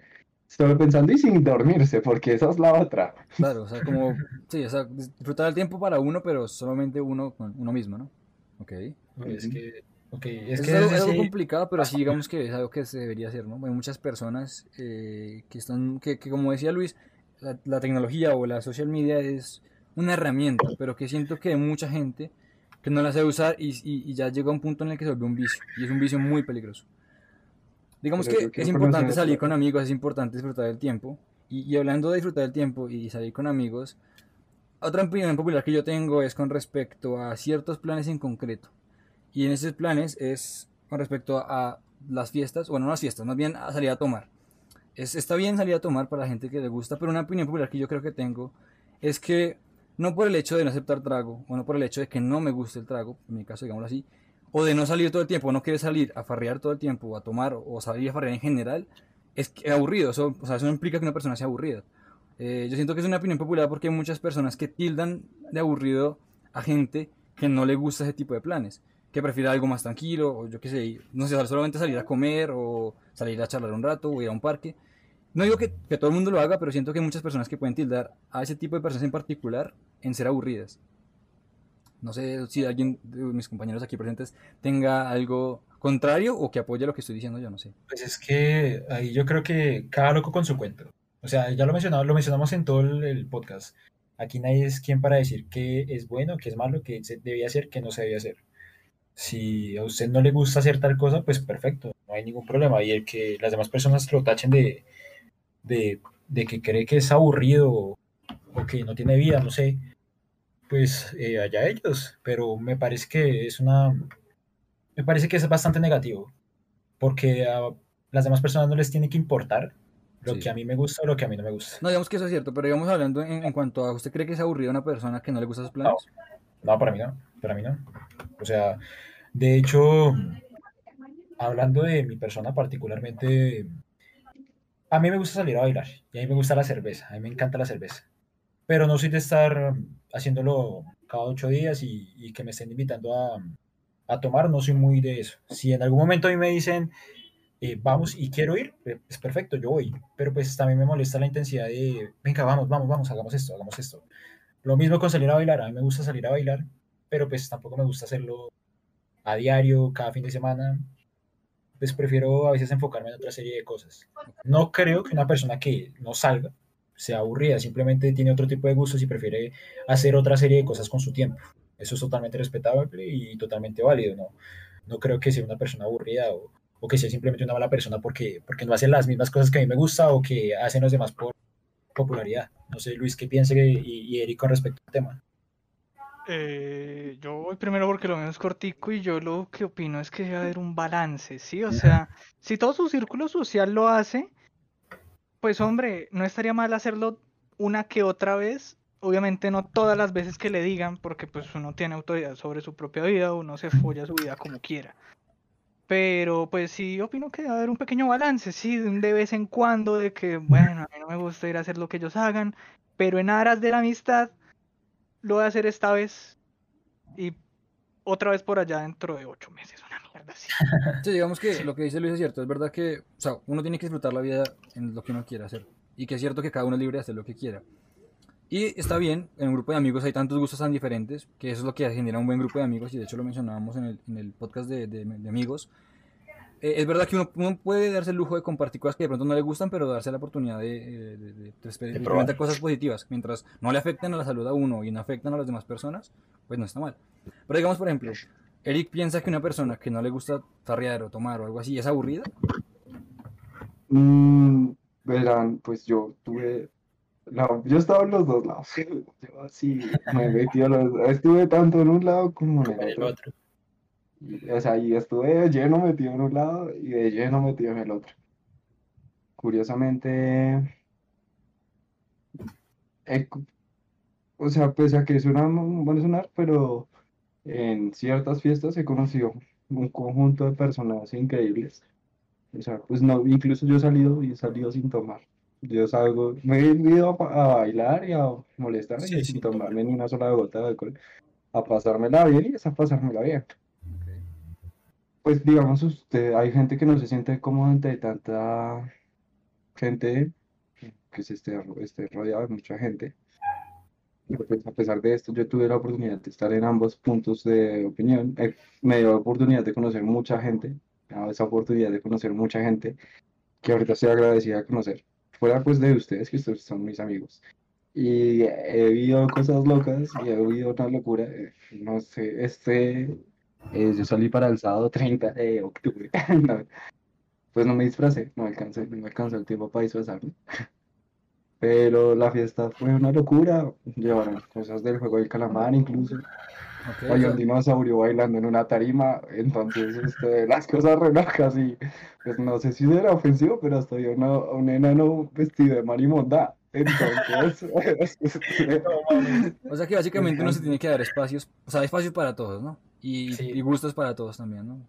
solo pensando y sin dormirse, porque esa es la otra. Claro, o sea, como, sí, o sea, disfrutar el tiempo para uno, pero solamente uno con uno mismo, ¿no? Ok. Es que, ok, Es, es que algo, desde algo ese- complicado, pero sí digamos que es algo que se debería hacer, ¿no? Hay muchas personas eh, que están, que, que como decía Luis, la, la tecnología o la social media es una herramienta, pero que siento que hay mucha gente que no la sabe usar y, y- y ya llega a un punto en el que se vuelve un vicio, y es un vicio muy peligroso. Digamos Pero que es importante salir con amigos, es importante disfrutar del tiempo, y, y hablando de disfrutar del tiempo y salir con amigos, otra opinión popular que yo tengo es con respecto a ciertos planes en concreto. Y en esos planes es con respecto a las fiestas, bueno, no las fiestas, más bien a salir a tomar. Es, está bien salir a tomar para la gente que le gusta, pero una opinión popular que yo creo que tengo es que no por el hecho de no aceptar trago, o no por el hecho de que no me guste el trago, en mi caso digámoslo así, o de no salir todo el tiempo, o no querer salir a farrear todo el tiempo, o a tomar, o salir a farrear en general, es que- aburrido, eso, o sea, eso no implica que una persona sea aburrida. Eh, yo siento que es una opinión popular porque hay muchas personas que tildan de aburrido a gente que no le gusta ese tipo de planes, que prefiere algo más tranquilo, o yo qué sé, no sé, solamente salir a comer, o salir a charlar un rato, o ir a un parque. No digo que, que todo el mundo lo haga, pero siento que hay muchas personas que pueden tildar a ese tipo de personas en particular en ser aburridas. No sé si alguien de mis compañeros aquí presentes tenga algo contrario o que apoye lo que estoy diciendo yo, no sé. Pues es que ahí yo creo que cada loco con su cuento. O sea, ya lo mencionamos, lo mencionamos en todo el, el podcast. Aquí nadie es quien para decir qué es bueno, qué es malo, qué se debía hacer, qué no se debía hacer. Si a usted no le gusta hacer tal cosa, pues perfecto, no hay ningún problema. Y el que las demás personas lo tachen de, de, de que cree que es aburrido o, que no tiene vida, no sé, pues eh, allá ellos. Pero me parece que es una, me parece que es bastante negativo, porque a las demás personas no les tiene que importar lo Sí. que a mí me gusta o lo que a mí no me gusta. No, digamos que eso es cierto, pero digamos hablando en, en cuanto a, ¿usted cree que es aburrido una persona que no le gusta sus planes? No, para mí no, para mí no. O sea, de hecho, hablando de mi persona particularmente, a mí me gusta salir a bailar y a mí me gusta la cerveza, a mí me encanta la cerveza, pero no soy de estar haciéndolo cada ocho días y, que me estén invitando a, tomar, no soy muy de eso. Si en algún momento a mí me dicen, eh, vamos y quiero ir, eh, es perfecto, yo voy, pero pues también me molesta la intensidad de, venga, vamos, vamos, vamos, hagamos esto, hagamos esto. Lo mismo con salir a bailar, a mí me gusta salir a bailar, pero pues tampoco me gusta hacerlo a diario, cada fin de semana. Pues prefiero a veces enfocarme en otra serie de cosas. No creo que una persona que no salga sea aburrida, simplemente tiene otro tipo de gustos y prefiere hacer otra serie de cosas con su tiempo. Eso es totalmente respetable y totalmente válido. No, no creo que sea una persona aburrida o, o que sea simplemente una mala persona porque, porque no hace las mismas cosas que a mí me gusta o que hacen los demás por popularidad. No sé, Luis, ¿qué piense y, y Eric con respecto al tema? Eh, yo voy primero porque lo es cortico y yo lo que opino es que debe haber un balance, ¿sí? O sea, si todo su círculo social lo hace, pues hombre, no estaría mal hacerlo una que otra vez. Obviamente no todas las veces que le digan, porque pues uno tiene autoridad sobre su propia vida, uno se folla su vida como quiera. Pero pues sí, opino que debe haber un pequeño balance, sí, de vez en cuando, de que, bueno, a mí no me gusta ir a hacer lo que ellos hagan, pero en aras de la amistad, lo voy a hacer esta vez y otra vez por allá dentro de ocho meses, una mierda así. Sí, digamos que lo que dice Luis es cierto, es verdad que, o sea, uno tiene que disfrutar la vida en lo que uno quiera hacer. Y que es cierto que cada uno es libre de hacer lo que quiera. Y está bien, en un grupo de amigos hay tantos gustos tan diferentes, que eso es lo que genera un buen grupo de amigos, y de hecho lo mencionábamos en el, en el podcast de, de- de amigos. Eh, es verdad que uno, uno puede darse el lujo de compartir cosas que de pronto no le gustan, pero darse la oportunidad de, de- de- de- de experimentar cosas positivas. Mientras no le afecten a la salud a uno y no afectan a las demás personas, pues no está mal. Pero digamos, por ejemplo, Eric piensa que una persona que no le gusta farrear o tomar o algo así es aburrida. Mm, verán, pues yo tuve, la- yo estaba en los dos lados. Yo así me metí a los, estuve tanto en un lado como en el otro. O sea, y estuve de lleno metido en un lado y de lleno metido en el otro. Curiosamente, o sea, pese a que suena, bueno sonar, pero en ciertas fiestas he conocido un conjunto de personas increíbles. O sea, pues no, incluso yo he salido y he salido sin tomar. Yo salgo, me he ido a, a bailar y a molestar y Sí, sin tomar. tomarme ni una sola gota de alcohol. a pasármela bien y es a pasármela bien. Pues digamos, usted, hay gente que no se siente cómoda entre tanta gente que se esté, esté rodeado de mucha gente. Pues a pesar de esto, yo tuve la oportunidad de estar en ambos puntos de opinión. Eh, me dio la oportunidad de conocer mucha gente, esa oportunidad de conocer mucha gente que ahorita estoy agradecida de conocer. Fuera pues de ustedes, que ustedes son mis amigos. Y he vivido cosas locas y he vivido una locura. eh, No sé, este, eh, yo salí para el sábado 30 de octubre. No, pues no me disfracé, no alcancé, no me alcanzó el tiempo para disfrazarme. Pero la fiesta fue una locura. Llevaron cosas del juego del calamar incluso. Ok, o Había sea, un dinosaurio bailando en una tarima. Entonces, este, las cosas re locas y pues no sé si era ofensivo, pero hasta había una- un enano vestido de marimonda. Entonces, este, o sea que básicamente uno se tiene que dar espacios, o sea, espacios para todos, ¿no? Y, Sí. y gustos para todos también, ¿no?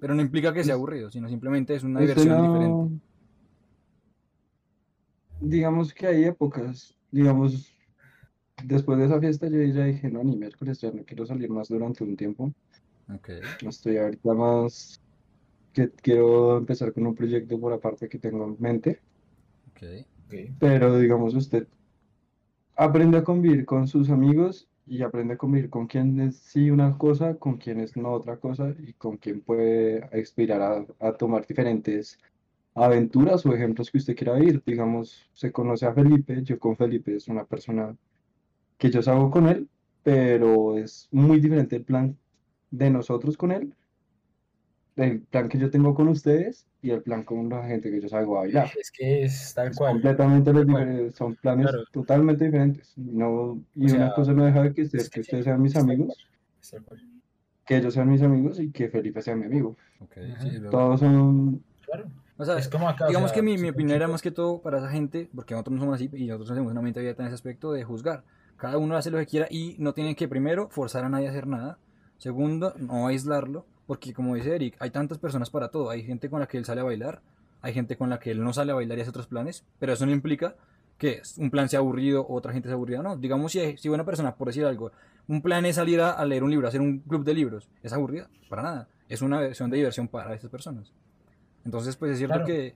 Pero no implica que sea aburrido, sino simplemente es una Este diversión no- diferente. Digamos que hay épocas, digamos, después de esa fiesta yo ya dije, no, ni miércoles, ya no quiero salir más durante un tiempo. Ok, Estoy ahorita más que quiero empezar con un proyecto por aparte que tengo en mente, ok. Ok. pero digamos usted aprende a convivir con sus amigos y aprende a convivir con quienes sí una cosa, con quienes no otra cosa y con quien puede aspirar a, tomar diferentes aventuras o ejemplos que usted quiera vivir. Digamos, se conoce a Felipe, yo con Felipe es una persona que yo salgo con él, pero es muy diferente el plan de nosotros con él, el plan que yo tengo con ustedes y el plan con la gente que yo salgo a bailar. Es que es tal Es cual. completamente los diferentes, son planes Claro. totalmente diferentes. No, y O una sea, cosa no deja de que, ser es que que ustedes sean mis amigos, que ellos sean mis amigos y que Felipe sea mi amigo. Ok, Ujú. sí. Todos son, Claro. O sea, Es como acá. o digamos sea, que mi, mi opinión era más que todo para esa gente, porque nosotros no somos así y nosotros tenemos una mente abierta en ese aspecto de juzgar. Cada uno hace lo que quiera y no tienen que primero forzar a nadie a hacer nada. Segundo, no aislarlo, porque como dice Eric, hay tantas personas para todo. Hay gente con la que él sale a bailar, hay gente con la que él no sale a bailar y hace otros planes, pero eso no implica que un plan sea aburrido o otra gente sea aburrida. No, digamos si, si una persona, por decir algo, un plan es salir a, a leer un libro, hacer un club de libros, ¿es aburrida? Para nada. Es una versión de diversión para esas personas. Entonces, pues es cierto Claro. que,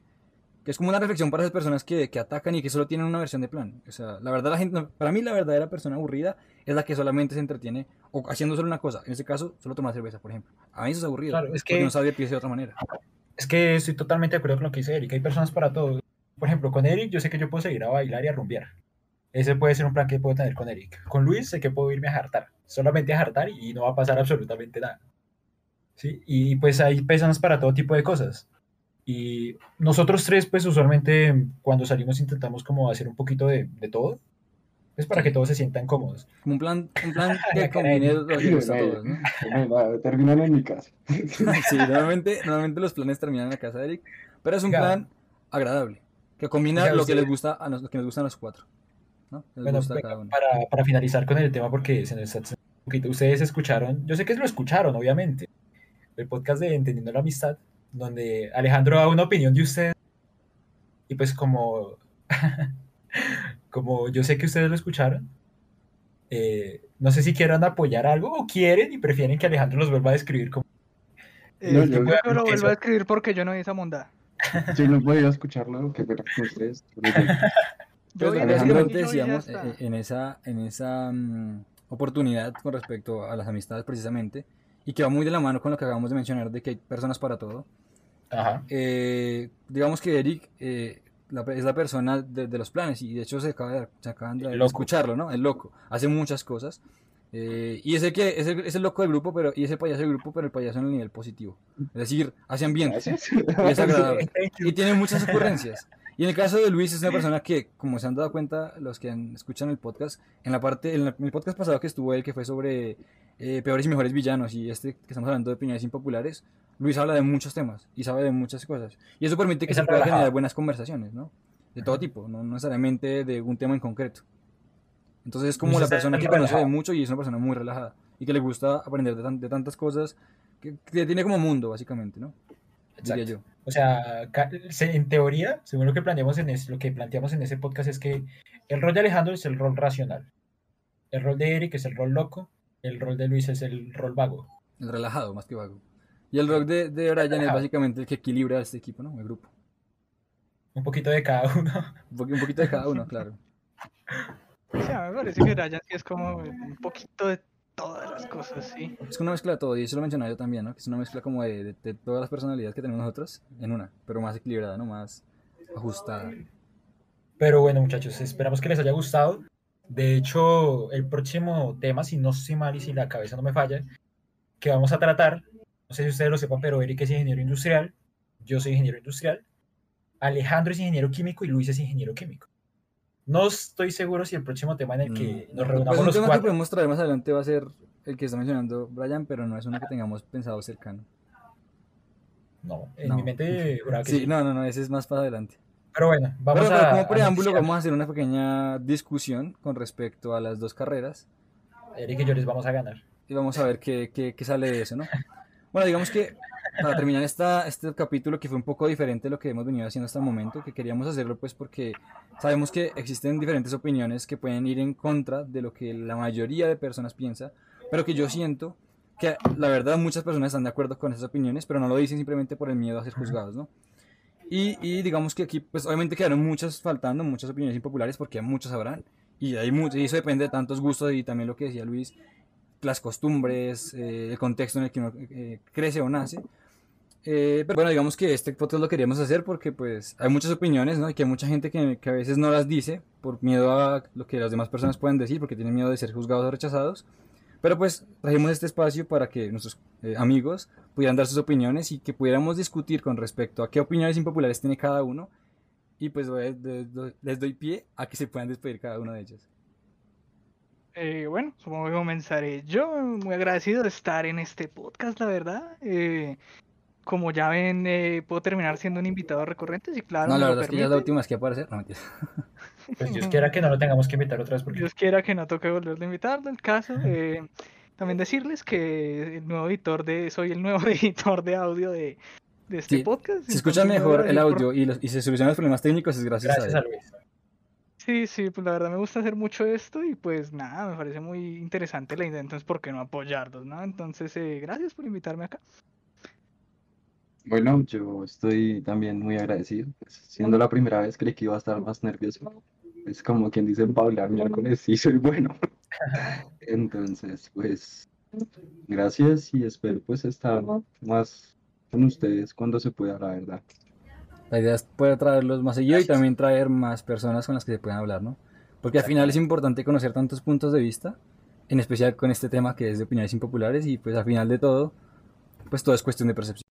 que es como una reflexión para esas personas que, que atacan y que solo tienen una versión de plan. O sea, la verdad, la gente, para mí la verdadera persona aburrida es la que solamente se entretiene o haciendo solo una cosa. En este caso, solo tomar cerveza, por ejemplo. A mí eso es aburrido. Claro, es que- no sabe divertirse de otra manera. Es que estoy totalmente de acuerdo con lo que dice Eric. Hay personas para todo. Por ejemplo, con Eric yo sé que yo puedo seguir a bailar y a rumbear. Ese puede ser un plan que puedo tener con Eric. Con Luis sé que puedo irme a jartar. Solamente a jartar y no va a pasar absolutamente nada. ¿Sí? Y pues hay personas para todo tipo de cosas. Y nosotros tres, pues usualmente cuando salimos intentamos como hacer un poquito de, de todo. Es para que todos se sientan cómodos. Un plan, un plan La que cara de combine lo que le gusta a todos, ¿no? Bueno, terminan en mi casa. Sí, normalmente, normalmente los planes terminan en la casa de Eric, pero es un Claro. plan agradable, que combina lo que les gusta a los, lo que nos gustan a los cuatro. ¿no? Les Bueno, gusta a venga, cada uno. para, para finalizar con el tema, porque se nos está un poquito, ustedes escucharon, yo sé que lo escucharon, obviamente, el podcast de Entendiendo la Amistad, donde Alejandro da una opinión de usted, y pues como, como yo sé que ustedes lo escucharon, eh, no sé si quieran apoyar algo o quieren y prefieren que Alejandro los vuelva a describir como... Eh, No, yo lo vuelvo a escribir porque yo no vi esa mondada. Yo no podía escucharlo, que pena con ustedes. yo- Pues Alejandro, decíamos eh, en esa, en esa mm, oportunidad con respecto a las amistades precisamente, y que va muy de la mano con lo que acabamos de mencionar de que hay personas para todo. Ajá. Eh, digamos que Eric eh, la- es la persona de, de los planes y de hecho se, acaba de, se acaban de escucharlo, ¿no? El loco. Hace muchas cosas. eh, y es el, que, es, el, es el loco del grupo, pero, y ese payaso del grupo, pero el payaso en el nivel positivo. Es decir, hace ambiente. Gracias. Y es agradable. Y tiene muchas ocurrencias. Y en el caso de Luis es una persona que, como se han dado cuenta los que han- escuchan el podcast, en la parte, en, la- en el podcast pasado que estuvo él, que fue sobre eh, peores y mejores villanos, y este que estamos hablando de opiniones impopulares, Luis habla de muchos temas y sabe de muchas cosas. Y eso permite que Es se pueda generar buenas conversaciones, ¿no? De todo tipo, no no necesariamente de un tema en concreto. Entonces es como Luis la persona que relajado. conoce de mucho y es una persona muy relajada y que le gusta aprender de, tan- de tantas cosas que, que tiene como mundo, básicamente, ¿no? Diría Exacto. yo. O sea, en teoría, según lo que planteamos en ese, lo que planteamos en ese podcast es que el rol de Alejandro es el rol racional. El rol de Eric es el rol loco el rol de Luis es el rol vago. El relajado, más que vago. Y el rol de, de Brian es básicamente el que equilibra este equipo, ¿no? El grupo. Un poquito de cada uno. Un, poqu- un poquito de cada uno, claro. O sea, me parece que Brian es como un poquito de todas las cosas, sí. Es una mezcla de todo, y eso lo mencionaba yo también, ¿no? Que es una mezcla como de, de- de todas las personalidades que tenemos nosotros en una, pero más equilibrada, ¿no? Más ajustada. Pero bueno, muchachos, esperamos que les haya gustado. De hecho, el próximo tema, si no estoy mal y si la cabeza no me falla, que vamos a tratar, no sé si ustedes lo sepan, pero Eric es ingeniero industrial, yo soy ingeniero industrial, Alejandro es ingeniero químico y Luis es ingeniero químico. No estoy seguro si el próximo tema en el que Mm. nos Pues reunamos un los tema que podemos traer más adelante va a ser el que está mencionando Brian, pero no es uno que tengamos pensado cercano. No, en No. mi mente juraba que Sí, sí. no, no, no, ese es más para adelante. Pero bueno, vamos Pero, pero a. como a preámbulo vamos a hacer una pequeña discusión con respecto a las dos carreras Eric y yo les vamos a ganar. y vamos a ver qué, qué- qué sale de eso, ¿no? Bueno, digamos que para terminar esta, este capítulo que fue un poco diferente de lo que hemos venido haciendo hasta el momento, que queríamos hacerlo pues porque sabemos que existen diferentes opiniones que pueden ir en contra de lo que la mayoría de personas piensa, pero que yo siento que la verdad muchas personas están de acuerdo con esas opiniones, pero no lo dicen simplemente por el miedo a ser juzgados, ¿no? Y, y digamos que aquí, pues obviamente quedaron muchas faltando, muchas opiniones impopulares, porque muchos sabrán, y hay muchos, y eso depende de tantos gustos y también lo que decía Luis, las costumbres, eh, el contexto en el que uno eh, crece o nace. Eh, pero bueno, digamos que este podcast lo queríamos hacer porque pues hay muchas opiniones, ¿no? Y que hay mucha gente que, a veces no las dice por miedo a lo que las demás personas pueden decir, porque tienen miedo de ser juzgados o rechazados. Pero pues trajimos este espacio para que nuestros eh, amigos pudieran dar sus opiniones y que pudiéramos discutir con respecto a qué opiniones impopulares tiene cada uno. Y pues les doy pie a que se puedan despedir cada uno de ellos. Eh, bueno, supongo que comenzaré yo. Muy agradecido de estar en este podcast, la verdad. Eh, como ya ven, eh, puedo terminar siendo un invitado recurrente, si claro, no, la verdad es que ya es la última vez que aparecer. No, mentira. Pues Dios quiera que no lo tengamos que invitar otra vez porque Dios quiera que no toque volverlo a invitarlo. El caso, eh, también decirles que el nuevo editor de, soy el nuevo editor de audio de, de este Sí, podcast. Si escuchan entonces me voy a mejor el por- audio y, los- y se solucionan los problemas técnicos es gracias, gracias a a él. Luis. Sí, sí, pues la verdad me gusta hacer mucho esto y pues nada, me parece muy interesante la idea, entonces ¿por qué no apoyarlos, no? Entonces, eh, gracias por invitarme acá. Bueno, yo estoy también muy agradecido. pues, siendo la primera vez creí que iba a estar más nervioso. Es como quien dice hablar miércoles, sí soy bueno. Entonces, pues, gracias y espero pues estar más con ustedes cuando se pueda, la verdad. La idea es poder traerlos más seguido y también traer más personas con las que se puedan hablar, ¿no? Porque al final es importante conocer tantos puntos de vista, en especial con este tema que es de opiniones impopulares y pues al final de todo, pues todo es cuestión de percepción.